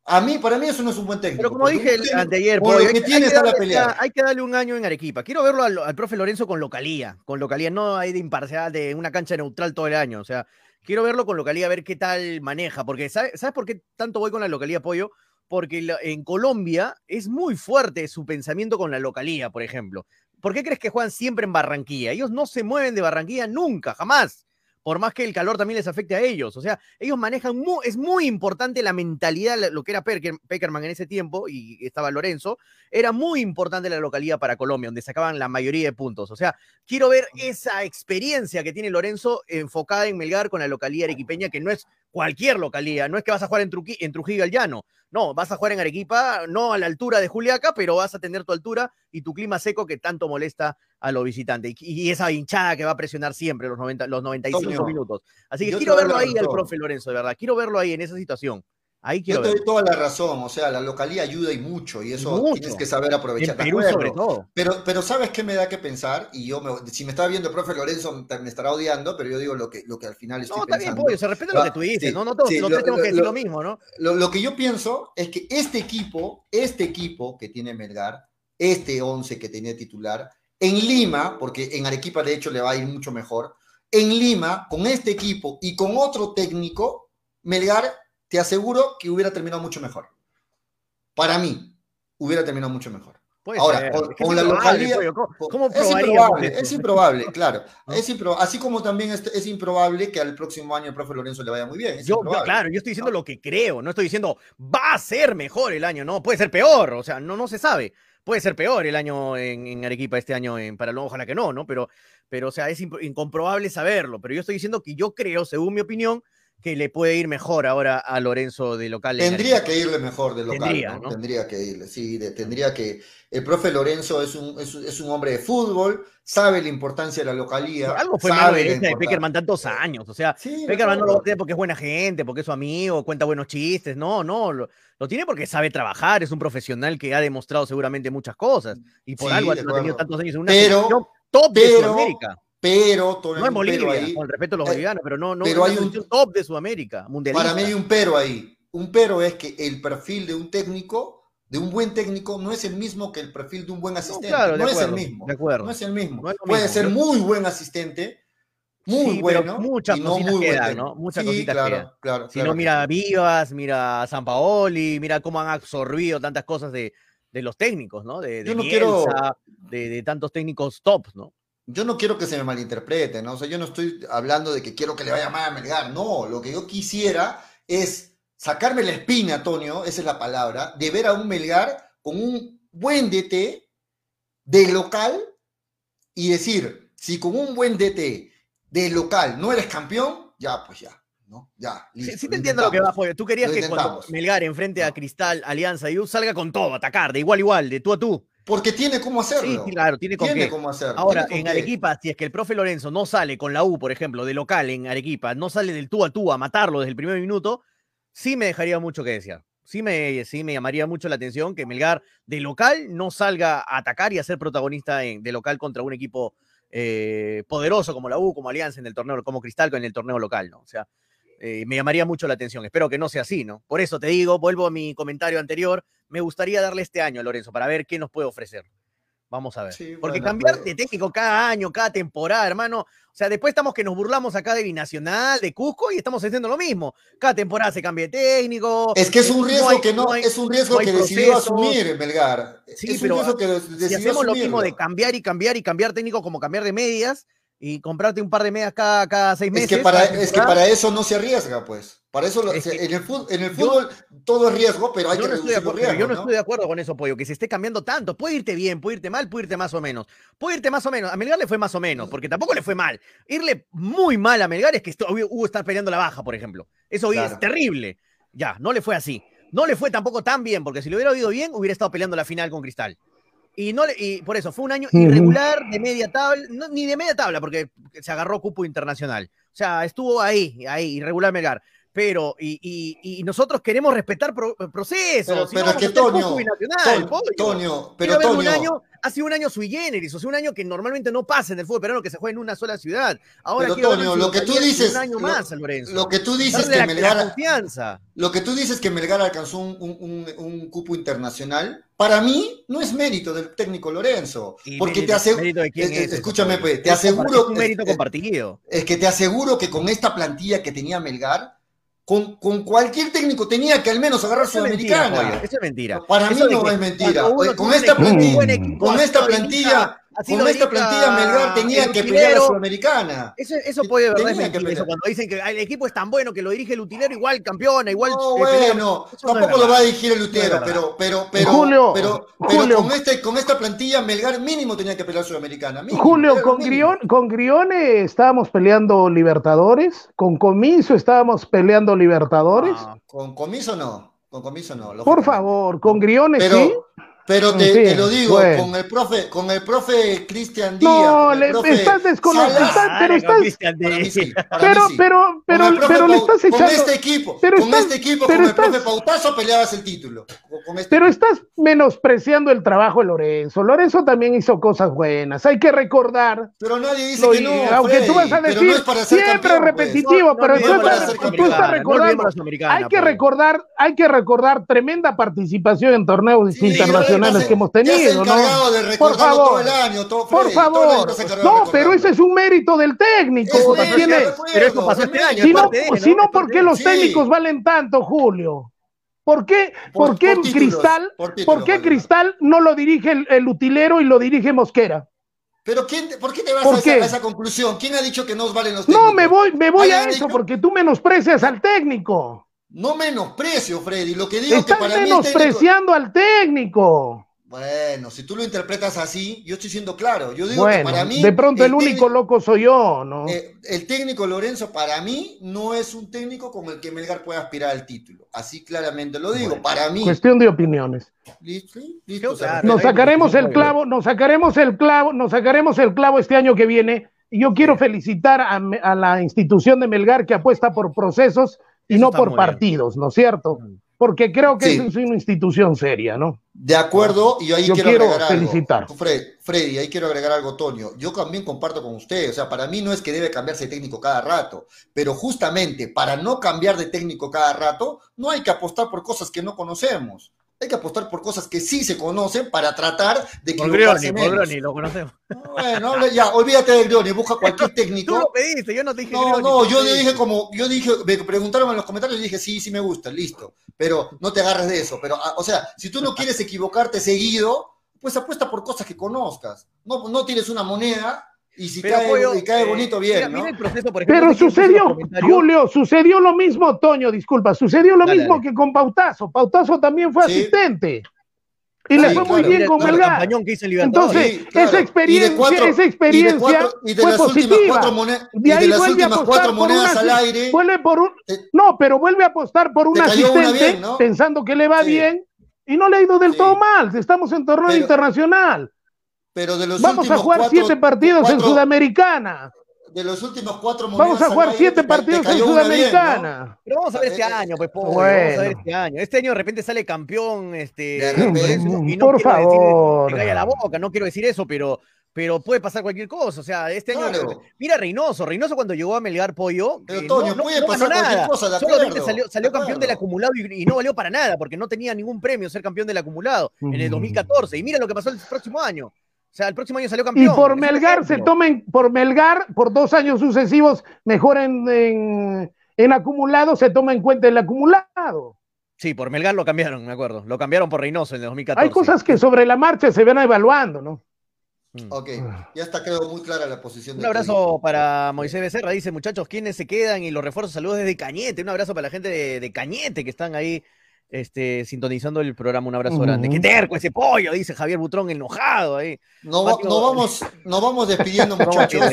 a mí, para mí eso no es un buen técnico. Pero como dije el, anteayer, hay, que hay tiene que está la darle, pelea. hay que darle un año en Arequipa. Quiero verlo al, al profe Lorenzo con localía, con localía, no hay de imparcial, de una cancha neutral todo el año. O sea, quiero verlo con localía, a ver qué tal maneja. Porque, ¿sabe- ¿sabes por qué tanto voy con la localía, pollo? Porque la- en Colombia es muy fuerte su pensamiento con la localía, por ejemplo. ¿Por qué crees que juegan siempre en Barranquilla? Ellos no se mueven de Barranquilla nunca, jamás. Por más que el calor también les afecte a ellos. O sea, ellos manejan, mu- es muy importante la mentalidad, lo que era Perker- Peckerman en ese tiempo, y estaba Lorenzo, era muy importante la localidad para Colombia, donde sacaban la mayoría de puntos. O sea, quiero ver esa experiencia que tiene Lorenzo enfocada en Melgar con la localía arequipeña, que no es cualquier localía, no es que vas a jugar en, Truqui- en Trujillo al llano, no, vas a jugar en Arequipa, no a la altura de Juliaca, pero vas a tener tu altura y tu clima seco que tanto molesta a los visitantes. Y, y esa hinchada que va a presionar siempre los, 90, los 95 Toño, minutos. Así que quiero verlo ahí al profe Lorenzo, de verdad. Quiero verlo ahí en esa situación. Ahí Yo te ver. doy toda la razón, o sea, la localía ayuda y mucho, y eso Mucho. tienes que saber aprovechar. En de Perú acuerdo. sobre todo. Pero, pero ¿sabes qué me da que pensar? Y yo, me- si me está viendo el profe Lorenzo, me estará odiando, pero yo digo lo que, lo que al final estoy No, está bien, pensando. pollo, se respeta lo Ah, que tú dices, sí, ¿no? No todos, sí, tres tenemos que decir lo- lo mismo, ¿no? Lo, lo que yo pienso es que este equipo, este equipo que tiene Melgar, este 11 que tenía titular, en Lima, porque en Arequipa de hecho le va a ir mucho mejor, en Lima, con este equipo y con otro técnico, Melgar, te aseguro que hubiera terminado mucho mejor. Para mí, hubiera terminado mucho mejor. Puede Ahora, ser, con- la localidad- pollo, ¿Cómo, cómo es improbable, eso? [LAUGHS] es improbable, claro. Es así como también es, es improbable que al próximo año el profe Lorenzo le vaya muy bien. Yo, claro, yo estoy diciendo lo que creo, no estoy diciendo va a ser mejor el año, no, puede ser peor, o sea, no, no se sabe. Puede ser peor el año en, en Arequipa este año en Paralón, ojalá que no, ¿no? Pero, pero o sea, es incomprobable saberlo. Pero yo estoy diciendo que yo creo, según mi opinión, que le puede ir mejor ahora a Lorenzo de local. en Tendría que irle mejor de local, Tendría, ¿no? ¿no? Tendría que irle, sí, de- tendría que... El profe Lorenzo es un, es, un- es un hombre de fútbol, sabe la importancia de la localía. Algo fue mano derecha de. Peckerman tantos años, o sea, Sí, Peckerman no lo tiene porque es buena gente, porque es su amigo, cuenta buenos chistes, no, no, lo, lo tiene porque sabe trabajar, es un profesional que ha demostrado seguramente muchas cosas y por Sí, algo ha tenido tantos años en una Pero- top de Sudamérica. Pero, Toño, No en Bolivia, ahí. con respeto a los Eh, bolivianos, pero no, no pero hay un- top de Sudamérica, mundialista. Para mí hay un pero ahí. Un pero es que el perfil de un técnico, de un buen técnico, no es el mismo que el perfil de un buen asistente. No, claro, es el mismo. de acuerdo. No es el mismo. No es lo Puede mismo, ser muy buen asistente, muy Sí, pero bueno. muchas y no cositas muy quedan. ¿no? Muchas Sí, cositas claro, quedan. claro. Si no, mira a. Vivas, mira a San Paoli, mira cómo han absorbido tantas cosas de, de los técnicos, ¿no? De, de Yo no quiero- de tantos técnicos top, ¿no? Yo no quiero que se me malinterprete, ¿no? O sea, yo no estoy hablando de que quiero que le vaya mal a Melgar. No, lo que yo quisiera es sacarme la espina, Antonio, esa es la palabra, de ver a un Melgar con un buen DT de local y decir, si con un buen DT de local no eres campeón, ya, pues ya, ¿no? Ya, listo, sí te entiendo lo que va. Pollo. Tú querías que cuando. Melgar enfrente a. Cristal, Alianza y U salga con todo, atacar, de igual a igual, de tú a tú. Porque tiene cómo Sí, hacerlo. claro, tiene con Tiene qué. cómo hacerlo. Ahora, en qué. Arequipa, si es que el profe Lorenzo no sale con la U, por ejemplo, de local en Arequipa, no sale del tú a tú a matarlo desde el primer minuto, sí me dejaría mucho que desear. Sí me, sí me llamaría mucho la atención que Melgar de local no salga a atacar y a ser protagonista en- de local contra un equipo eh, poderoso como la U, como Alianza en el torneo, como Cristal en el torneo local, ¿no? O sea, eh, me llamaría mucho la atención. Espero que no sea así, ¿no? Por eso te digo, vuelvo a mi comentario anterior, me gustaría darle este año a Lorenzo para ver qué nos puede ofrecer. Vamos a ver. Sí, Porque bueno, cambiar de técnico cada año, cada temporada, hermano. O sea, después estamos que nos burlamos acá de Binacional, de Cusco, y estamos haciendo lo mismo. Cada temporada se cambia de técnico. Es que es un eh, riesgo hay- que no, hay- es un riesgo no que decidió asumir Melgar. Sí, es un pero riesgo que des- Si hacemos lo mismo de cambiar y cambiar y cambiar técnico como cambiar de medias y comprarte un par de medias cada, cada seis Es meses. que, para, es que para eso no se arriesga, pues. Para eso, lo- Es que en, el fútbol, en el yo- fútbol todo es riesgo, pero hay yo que no estoy de reducir acuerdo, yo no ¿no? estoy de acuerdo con eso, Pollo, que se esté cambiando tanto. Puede irte bien, puede irte mal, puede irte más o menos. Puede irte más o menos. A Melgar le fue más o menos, porque tampoco le fue mal. Irle muy mal a Melgar es que hubo estar peleando la baja, por ejemplo. Eso Claro. es terrible. Ya, no le fue así. No le fue tampoco tan bien, porque si le hubiera ido bien, hubiera estado peleando la final con Cristal. Y, no le- y por eso fue un año irregular de media tabla, no, ni de media tabla, porque se agarró cupo internacional. O sea, estuvo ahí, ahí, irregular Melgar. Pero, y, y- y nosotros queremos respetar pro- procesos. Pero- pero que Toño, cupo binacional, Toño. Toño, pero un año, ha sido un año sui generis, o sea, un año que normalmente no pasa en el fútbol peruano, que se juega en una sola ciudad. Ahora Pero, Toño, lo que tú dices- Un año lo- más, Lorenzo. lo que tú dices Darle que la, la Melgar, confianza. lo que tú dices que Melgar alcanzó un, un- cupo internacional, para mí no es mérito del técnico Lorenzo, Y porque mérito- te aseguro, eh, es eh, escúchame, pues, te aseguro es un mérito compartido. es que te aseguro que con esta plantilla que tenía Melgar, con, con cualquier técnico tenía que al menos agarrar Eso es mentira, Sudamericana. Eso es mentira. Para mí Eso no es mentira. con esta con plantilla- así Con esta plantilla Melgar tenía que pelear a utilero. Sudamericana. Eso, eso puede de verdad es. Eso cuando dicen que "Ay, el equipo es tan bueno que lo dirige el utilero, igual campeona, igual. No, eh, pelea". bueno, tampoco lo va a dirigir el verdad. pero, pero, pero, Julio, pero, pero Julio. con, este, con esta plantilla Melgar mínimo tenía que pelear Sudamericana. mínimo, Julio, pero con. Grion, con Grione estábamos peleando Libertadores, con Comiso estábamos peleando Libertadores. Ah, Con comiso no, con comiso no. Por favor, con Grione Pero, sí. Pero te, Sí, te lo digo, bueno. con el profe, con el profe Cristian Díaz. No, con el le- profe estás desconocido, Salas, estás- pero estás- con sí, Pero, sí. pero, Con pero, el profe pero le estás Con echando. este equipo, pero con estás- este equipo, pero con el estás- profe Pautazo peleabas el título. Con- con este Pero equipo. estás menospreciando el trabajo de Lorenzo. Lorenzo también hizo cosas buenas. Hay que recordar. Pero nadie dice lo- que no, aunque Freddy, tú vas a decir no siempre campeón, pues. repetitivo, No, no pero tú tú estás recordando. hay que pues. recordar, hay que recordar tremenda participación en torneos internacionales se- que hemos tenido, ¿no? de Por favor, todo el año, todo, por Freddy, todo el año favor. No, pero ese es un mérito del técnico. Es este año, Si no, ¿no? si no, ¿por qué los Sí. técnicos valen tanto, Julio? ¿Por qué, Por- por qué por títulos, Cristal, por títulos, por qué vale. Cristal no lo dirige el, el utilero y lo dirige Mosquera? Pero quién, te- ¿por qué te vas ¿Por a esa, qué? a esa conclusión? ¿Quién ha dicho que nos valen los técnicos? No, me voy, me voy a ¿Alguien ha eso dicho? porque tú menosprecias al técnico. No menosprecio, Freddy. Lo que digo es que para mí el técnico- menospreciando al técnico. Bueno, si tú lo interpretas así, yo estoy siendo claro. Yo digo Bueno, que para mí. de pronto el, único técnico- loco soy yo, ¿no? eh, el técnico Lorenzo, para mí, no es un técnico con el que Melgar pueda aspirar al título. Así claramente lo digo. Bueno, para mí. Cuestión de opiniones. Listo, listo, Claro. Nos sacaremos el clavo, nos sacaremos el clavo, nos sacaremos el clavo este año que viene. Y yo quiero felicitar a la institución de Melgar que apuesta por procesos y Eso no por bien. partidos, ¿no es cierto? Porque creo que Sí. es una institución seria, ¿no? De acuerdo, y ahí Yo quiero, quiero agregar felicitar. algo. Fred, Freddy, ahí quiero agregar algo, Toño. Yo también comparto con usted. O sea, para mí no es que debe cambiarse de técnico cada rato, pero justamente para no cambiar de técnico cada rato, no hay que apostar por cosas que no conocemos. Hay que apostar por cosas que sí se conocen para tratar de equivocarse Grioni. Grioni, lo conocemos. Bueno, ya, olvídate del Grioni, busca cualquier [LAUGHS] Tú técnico. lo pediste, yo no te dije No, Grioni, no, tú yo dije como, yo dije, me preguntaron en los comentarios y dije, sí, sí me gusta, listo, pero no te agarres de eso, pero, ah, o sea, si tú no quieres equivocarte seguido, pues apuesta por cosas que conozcas, no, no tires una moneda y si Pero, cae, Pollo, y cae eh, bonito, mira, bien, ¿no? mira el proceso, por ejemplo, Pero sucedió. Julio, sucedió lo mismo, Toño, disculpa, sucedió lo Dale, mismo dale. que con Pautazo. Pautazo también fue Sí. asistente. Y Sí, le fue muy bien con Melgar. Entonces, Sí, claro. esa experiencia, Y cuatro- esa y de experiencia cuatro- y de fue positiva. cuatro monedas- y De ahí las vuelve a últimas apostar cuatro por una al aire, vuelve por un, te- no, pero vuelve a apostar por un asistente bien, ¿no? pensando que le va Sí. bien y no le ha ido del Sí. todo mal. Estamos en torneo internacional. Pero de los Vamos a jugar cuatro- siete partidos en Sudamericana. De los últimos cuatro Vamos a jugar siete partidos en. Sudamericana. Pero vamos a ver este Eh, eh, año, pues, Pollo, bueno. vamos a ver este año. Este año de repente sale campeón, este, De repente. y no Por quiero decir favor. calla la boca, no quiero decir eso, pero, pero puede pasar cualquier cosa. O sea, este año, Claro. mira Reynoso, Reynoso cuando llegó a Melgar Pollo, Pero, eh, Toño, no, puede no pasar ganó nada. cosa, de Solamente salió, salió de campeón del acumulado y, y no valió para nada, porque no tenía ningún premio ser campeón del acumulado en el Mm. 2014. Y mira lo que pasó el próximo año. O sea, el próximo año salió Y campeón. por Es un Melgar se tomen, por Melgar, por dos años sucesivos, mejor en, en, en acumulado, se toma en cuenta el acumulado. Sí, por Melgar lo cambiaron, me acuerdo. Lo cambiaron por Reynoso en el 2014. Hay cosas que sobre la marcha se van evaluando, ¿no? Mm. Ok, ya está creo muy clara la posición Un de abrazo para Moisés Becerra, dice muchachos, ¿quiénes se quedan? Y los refuerzos, saludos desde Cañete, un abrazo para la gente de, de Cañete que están ahí este, sintonizando el programa, un abrazo grande. ¡Qué terco ese pollo! Dice Javier Butrón, enojado ahí. No, no vamos, no vamos despidiendo, [LAUGHS] muchachos. [LAUGHS]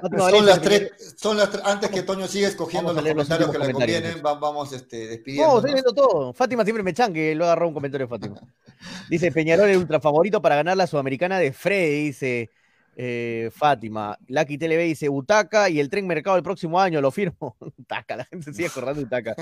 Son Valencia, las tres, son las tres, antes que Toño siga escogiendo los comentarios que le convienen, va- vamos este, despidiendo. No, estoy viendo todo. Fátima siempre me chan que lo agarró un comentario de Fátima. [LAUGHS] Dice Peñarol, el ultra favorito para ganar la Sudamericana de Freddy, dice eh, Fátima. Lucky TLB dice Utaca y el tren mercado el próximo año, lo firmo. [LAUGHS] Utaca, la gente sigue acordando Utaca.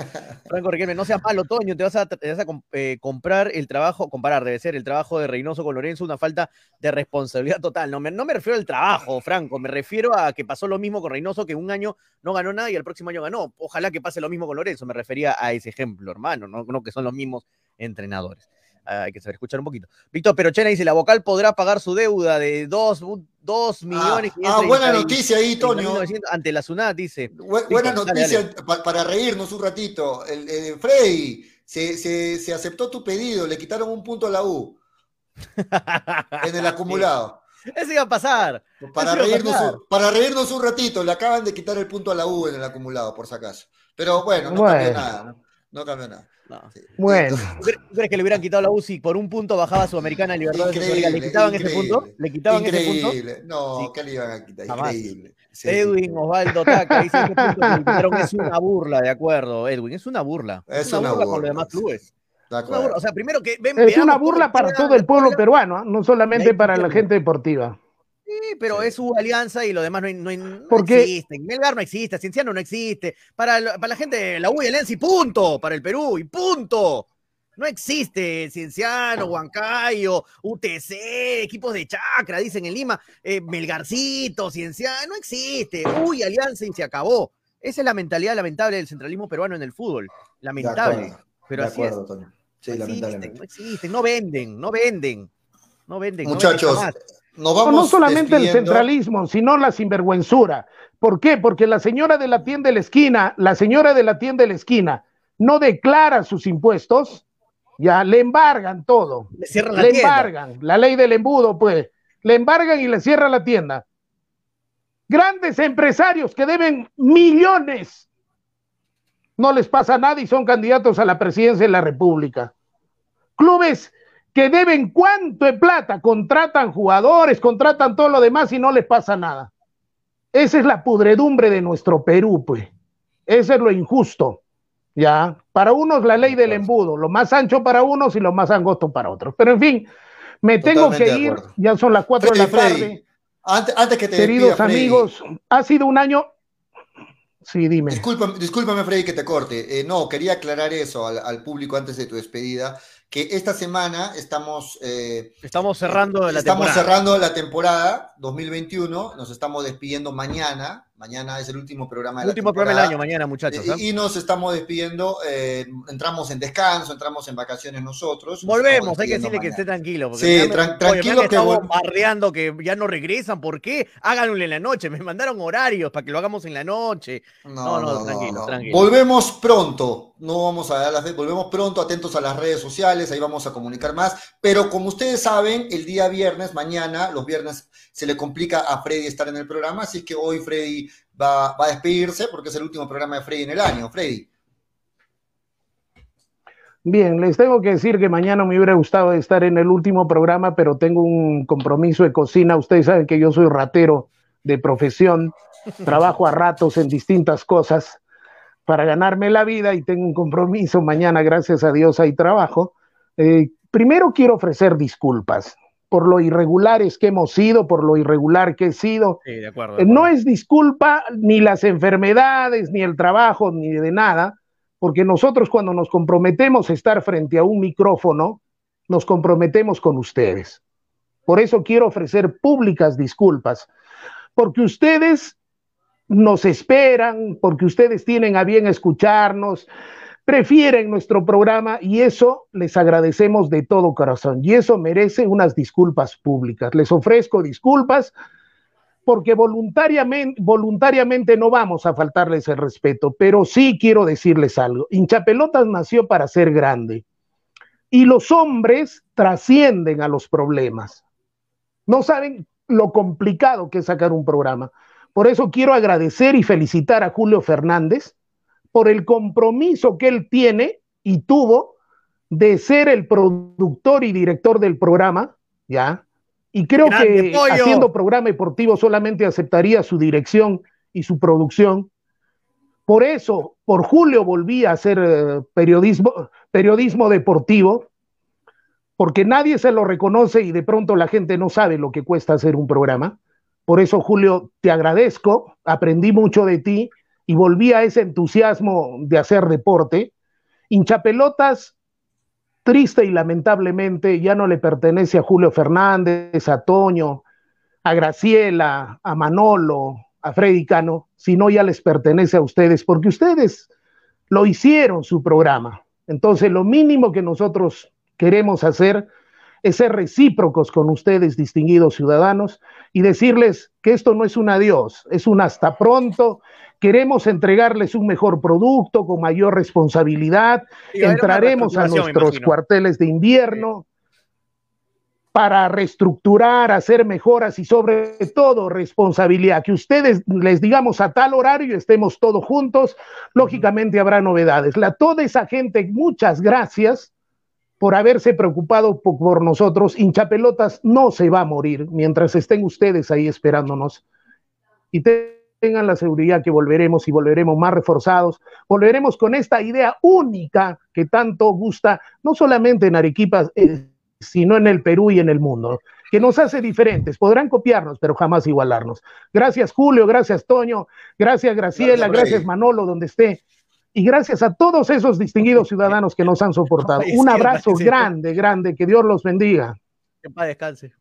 Franco Riquelme, no seas malo, Toño, te vas a, te vas a eh, comprar el trabajo, comparar, debe ser el trabajo de Reynoso con Lorenzo, una falta de responsabilidad total. No me, refiero al trabajo, Franco, me refiero a que pasó lo mismo con Reynoso, que un año no ganó nada y el próximo año ganó. Ojalá que pase lo mismo con Lorenzo, me refería a ese ejemplo, hermano, no, no que son los mismos entrenadores. Ah, hay que saber escuchar un poquito. Víctor Perochena dice, la vocal podrá pagar su deuda de 2 millones. ah, buena noticia ahí, Toño. Ante la SUNAT, dice. Bu- buena dale, noticia pa- para reírnos un ratito. El, el Freddy, se, se- se aceptó tu pedido, le quitaron un punto a la U [LAUGHS] en el acumulado. Eso iba a pasar. Para reírnos, pasar. un, para reírnos un ratito, le acaban de quitar el punto a la U en el acumulado, por si acaso. Pero bueno, no cambió Bueno. nada. ¿No? Cambió nada. No. Sí. Bueno. ¿Tú crees, tú crees que le hubieran quitado la UCI por un punto bajaba Sudamericana y Libertadores? ¿Le Increíble, quitaban ese punto? ¿Le quitaban ese punto? Increíble. No, Sí. ¿qué le iban a quitar? Jamás. Increíble. Sí. Edwin Osvaldo Taca dice ese punto que le quitaron es una burla, de acuerdo, Edwin, es una burla. Es una con los burla, demás sí. clubes. De burla, O sea, primero que ven, Es una burla para todo el pueblo peruano, ¿ah? no solamente para la gente deportiva. Sí, pero Sí. es su alianza y lo demás no, hay- no, hay- no Porque-. Melgar no existe, Cienciano no existe. Para, lo- para la gente la U y Alianza y punto. Para el Perú y punto. No existe Cienciano, Huancayo, UTC, equipos de chacra, dicen en Lima, eh, Melgarcito, Cienciano, no existe. Uy, Alianza y se acabó. Esa es la mentalidad lamentable del centralismo peruano en el fútbol. De Lamentable. acuerdo, Pero de así acuerdo, es. Toño. Sí, no existen, lamentablemente. no existen, no venden, no venden. No venden. no venden Muchachos, No, vamos no solamente el centralismo, sino la sinvergüenzura. ¿Por qué? Porque la señora de la tienda de la esquina, la señora de la tienda de la esquina, no declara sus impuestos, ya le embargan todo. Le cierran la le tienda. embargan, la ley del embudo, pues, le embargan y le cierran la tienda. Grandes empresarios que deben millones, no les pasa nada y son candidatos a la presidencia de la República. Clubes que deben cuánto de plata, contratan jugadores, contratan todo lo demás y no les pasa nada. Esa es la pudredumbre de nuestro Perú, pues. Ese es lo injusto. Ya, para unos la ley del embudo, lo más ancho para unos y lo más angosto para otros. Pero en fin, me tengo que ir, ya son las cuatro de la tarde. Freddy, Antes, antes que te Queridos despida, amigos, ha sido un año. Sí, dime. Discúlpame, discúlpame, Freddy, que te corte. Eh, no, quería aclarar eso al, al público antes de tu despedida, que esta semana estamos, eh, Estamos cerrando la estamos temporada. cerrando la temporada 2021, nos estamos despidiendo mañana, mañana es el último programa de El la último programa del año, mañana, muchachos. Y-. Y, nos estamos despidiendo, eh, entramos en descanso, entramos en vacaciones nosotros. nos Volvemos, hay que decirle que esté tranquilo. porque Sí, me tran- oye, tranquilo me han que bardeando que ya no regresan. ¿Por qué? Háganlo en la noche. Me mandaron horarios para que lo hagamos en la noche. No, no, tranquilo, tranquilo. Volvemos pronto, no vamos a dar las volvemos pronto, atentos a las redes sociales, ahí vamos a comunicar más. Pero como ustedes saben, el día viernes, mañana, los viernes, se le complica a Freddy estar en el programa, así que hoy Freddy va, a despedirse porque es el último programa de Freddy en el año. Freddy. Bien, les tengo que decir que mañana me hubiera gustado estar en el último programa, pero tengo un compromiso de cocina. Ustedes saben que yo soy ratero de profesión, trabajo a ratos en distintas cosas para ganarme la vida y tengo un compromiso. Mañana, gracias a Dios, hay trabajo. Eh, primero quiero ofrecer disculpas por lo irregulares que hemos sido, por lo irregular que he sido. Sí, de acuerdo. de Eh, No es disculpa ni las enfermedades, ni el trabajo, ni de nada, porque nosotros cuando nos comprometemos a estar frente a un micrófono, nos comprometemos con ustedes. Por eso quiero ofrecer públicas disculpas, porque ustedes nos esperan, porque ustedes tienen a bien escucharnos, prefieren nuestro programa y eso les agradecemos de todo corazón y eso merece unas disculpas públicas. Les ofrezco disculpas porque voluntariamente, voluntariamente no vamos a faltarles el respeto, pero sí quiero decirles algo. Hinchapelotas nació para ser grande y los hombres trascienden a los problemas. No saben lo complicado que es sacar un programa. Por eso quiero agradecer y felicitar a Julio Fernández por el compromiso que él tiene y tuvo de ser el productor y director del programa, ¿ya? Y creo ¡Grande, que pollo! haciendo programa deportivo solamente aceptaría su dirección y su producción. Por eso, por Julio volví a hacer eh, periodismo, periodismo deportivo, porque nadie se lo reconoce y de pronto la gente no sabe lo que cuesta hacer un programa. Por eso, Julio, te agradezco, aprendí mucho de ti y volví a ese entusiasmo de hacer deporte. Hinchapelotas, triste y lamentablemente, ya no le pertenece a Julio Fernández, a Toño, a Graciela, a Manolo, a Freddy Cano, sino ya les pertenece a ustedes, porque ustedes lo hicieron su programa. Entonces, lo mínimo que nosotros queremos hacer es ser recíprocos con ustedes, distinguidos ciudadanos, y decirles que esto no es un adiós, es un hasta pronto. Queremos entregarles un mejor producto con mayor responsabilidad. Sí, Entraremos a nuestros cuarteles de invierno para reestructurar, hacer mejoras y sobre todo responsabilidad. Que ustedes les digamos a tal horario estemos todos juntos, lógicamente habrá novedades. La, toda esa gente, muchas gracias por haberse preocupado po- por nosotros. Hinchapelotas no se va a morir mientras estén ustedes ahí esperándonos. Y te- tengan la seguridad que volveremos y volveremos más reforzados. Volveremos con esta idea única que tanto gusta, no solamente en Arequipa, eh, sino en el Perú y en el mundo, que nos hace diferentes. Podrán copiarnos, pero jamás igualarnos. Gracias Julio, gracias Toño, gracias Graciela, gracias, Manolo, donde esté. Y gracias a todos esos distinguidos ciudadanos que nos han soportado. Un abrazo grande, grande, que Dios los bendiga. Que paz descanse.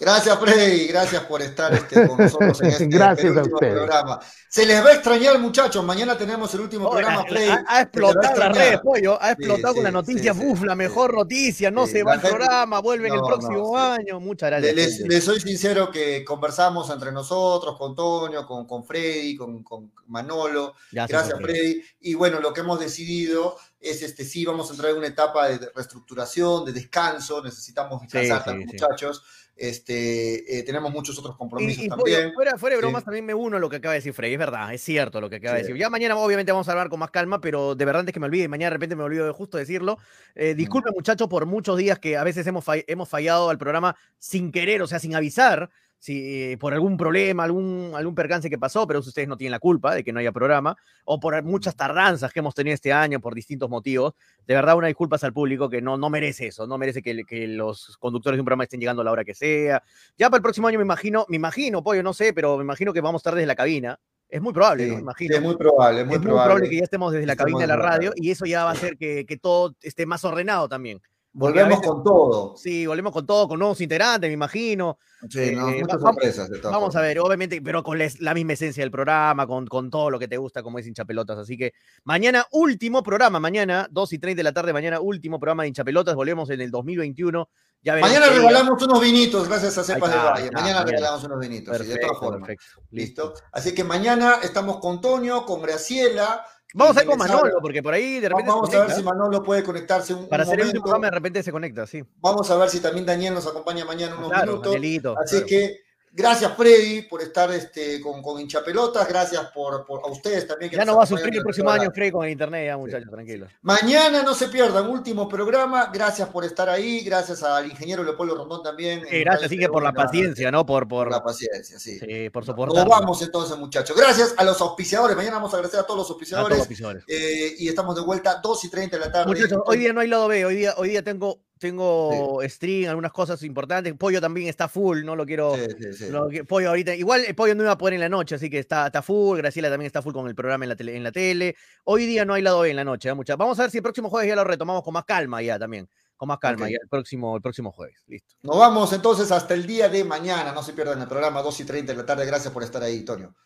Gracias, Freddy. Gracias por estar este, con nosotros en [LAUGHS] este Gracias a ustedes. programa. Se les va a extrañar, muchachos. Mañana tenemos el último Oye, programa, Freddy. ha, ha explotado la red, pollo. Ha explotado Sí, con la sí, noticia. sí, sí, Uf, la sí. mejor noticia. No Sí, se va la el gente- programa, vuelve en el No, próximo no, sí. año. Muchas gracias. Les, soy sincero que conversamos entre nosotros, con Toño, con, con Freddy, con, con Manolo. Gracias, fue. Freddy. Y bueno, lo que hemos decidido es, este, sí, vamos a entrar en una etapa de reestructuración, de descanso. Necesitamos descansar sí, también, sí. muchachos. Este, eh, tenemos muchos otros compromisos Y, y, también. fuera, fuera de Sí. bromas, también me uno a lo que acaba de decir Freddy. Es verdad, es cierto lo que acaba de Sí. decir. Ya mañana, obviamente, vamos a hablar con más calma, pero de verdad antes que me olvide, mañana de repente me olvido de justo decirlo. Eh, disculpen, muchachos, por muchos días que a veces hemos, fall- hemos fallado al programa sin querer, o sea, sin avisar. Si, eh, por algún problema, algún, algún percance que pasó, pero ustedes no tienen la culpa de que no haya programa, o por muchas tardanzas que hemos tenido este año por distintos motivos. De verdad, una disculpas al público que no, no merece eso, no merece que, que los conductores de un programa estén llegando a la hora que sea, ya para el próximo año me imagino, me imagino, pollo, no sé, pero me imagino que vamos a estar desde la cabina. Es muy probable, Sí, ¿no? sí, Imagino. es muy probable, es muy Es muy probable. probable que ya estemos desde la Estamos cabina de la radio. y eso ya va a hacer que, que todo esté más ordenado también. Volvemos veces- con todo. Sí, volvemos con todo, con nuevos integrantes, me imagino. Sí, no, Eh, muchas va- sorpresas. de Vamos a ver, obviamente, pero con les- la misma esencia del programa, con, con todo lo que te gusta, como es hinchapelotas. Así que mañana, último programa, mañana, 2 y 30 de la tarde, mañana, último programa de hinchapelotas. Volvemos en el 2021. Ya Mañana regalamos unos vinitos, gracias a Cepas de Valle. está, Mañana mañana. regalamos unos vinitos, sí, de todas formas. perfecto. ¿Listo? Así que mañana estamos con Toño, con Graciela. Vamos a ir con Manolo, porque por ahí de repente. Vamos se a ver si Manolo puede conectarse un, Para un hacer el último momento. programa, de repente se conecta, sí. Vamos a ver si también Daniel nos acompaña mañana unos Claro, minutos. Así claro. que gracias Freddy por estar este, con, con hinchapelotas, gracias por, por a ustedes también. que Ya nos no va a sufrir el próximo año, Freddy, con el internet, ya, muchachos, tranquilos. Mañana no se pierdan, último programa. Gracias por estar ahí. Gracias al ingeniero Leopoldo Rondón también. Sí, gracias, así que por la paciencia, ¿no? Por, Por por, la paciencia, sí. sí, por Nos soportar. vamos entonces, muchachos. Gracias a los auspiciadores. Mañana vamos a agradecer a todos los A todos auspiciadores. los eh, y estamos de vuelta 2 y 30 de la tarde. Muchachos, hoy día no hay lado B, hoy día, hoy día tengo, tengo stream, algunas cosas importantes. Pollo también está full, no lo quiero. Sí, sí, sí. lo pollo ahorita, igual el pollo no iba a poder en la noche, así que está, está full. Graciela también está full con el programa en la, tele, en la tele. Hoy día no hay lado B en la noche, ¿eh, muchachos. Vamos a ver si el próximo jueves ya lo retomamos con más calma ya también. Con más calma, Ok. ya el próximo, el próximo jueves. Listo. Nos vamos entonces hasta el día de mañana. No se pierdan el programa 2 y 30 de la tarde. Gracias por estar ahí, Tonio.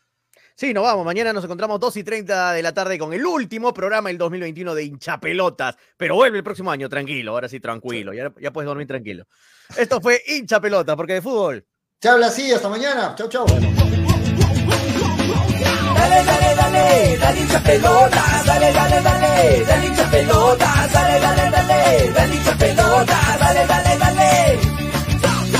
Sí, nos vamos. Mañana nos encontramos 2 y 30 de la tarde con el último programa del 2021 de Hinchapelotas. Pero vuelve el próximo año, tranquilo, ahora sí, tranquilo. Ya, ya puedes dormir tranquilo. Esto fue Hinchapelotas, porque de fútbol. Se habla así. Hasta mañana. Chau, chau. Dale, dale, dale, dale hincha pelota, dale, dale, dale, dale hincha pelota, dale, dale, dale, dale hincha pelota, dale, dale, dale.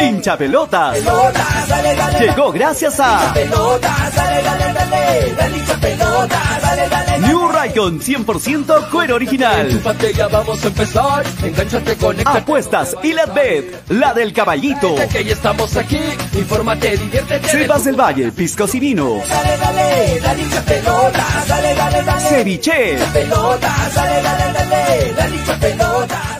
Hincha pelotas. Llegó gracias a. New Raycon 100% cuero original. Vamos a empezar. Apuestas y la bet, la del caballito. Que ya estamos aquí. Infórmate, diviértete. Cepas del Valle, piscos y dale. Ceviche. Pelota, dale, dale, dale. Dale hincha pelota, dale.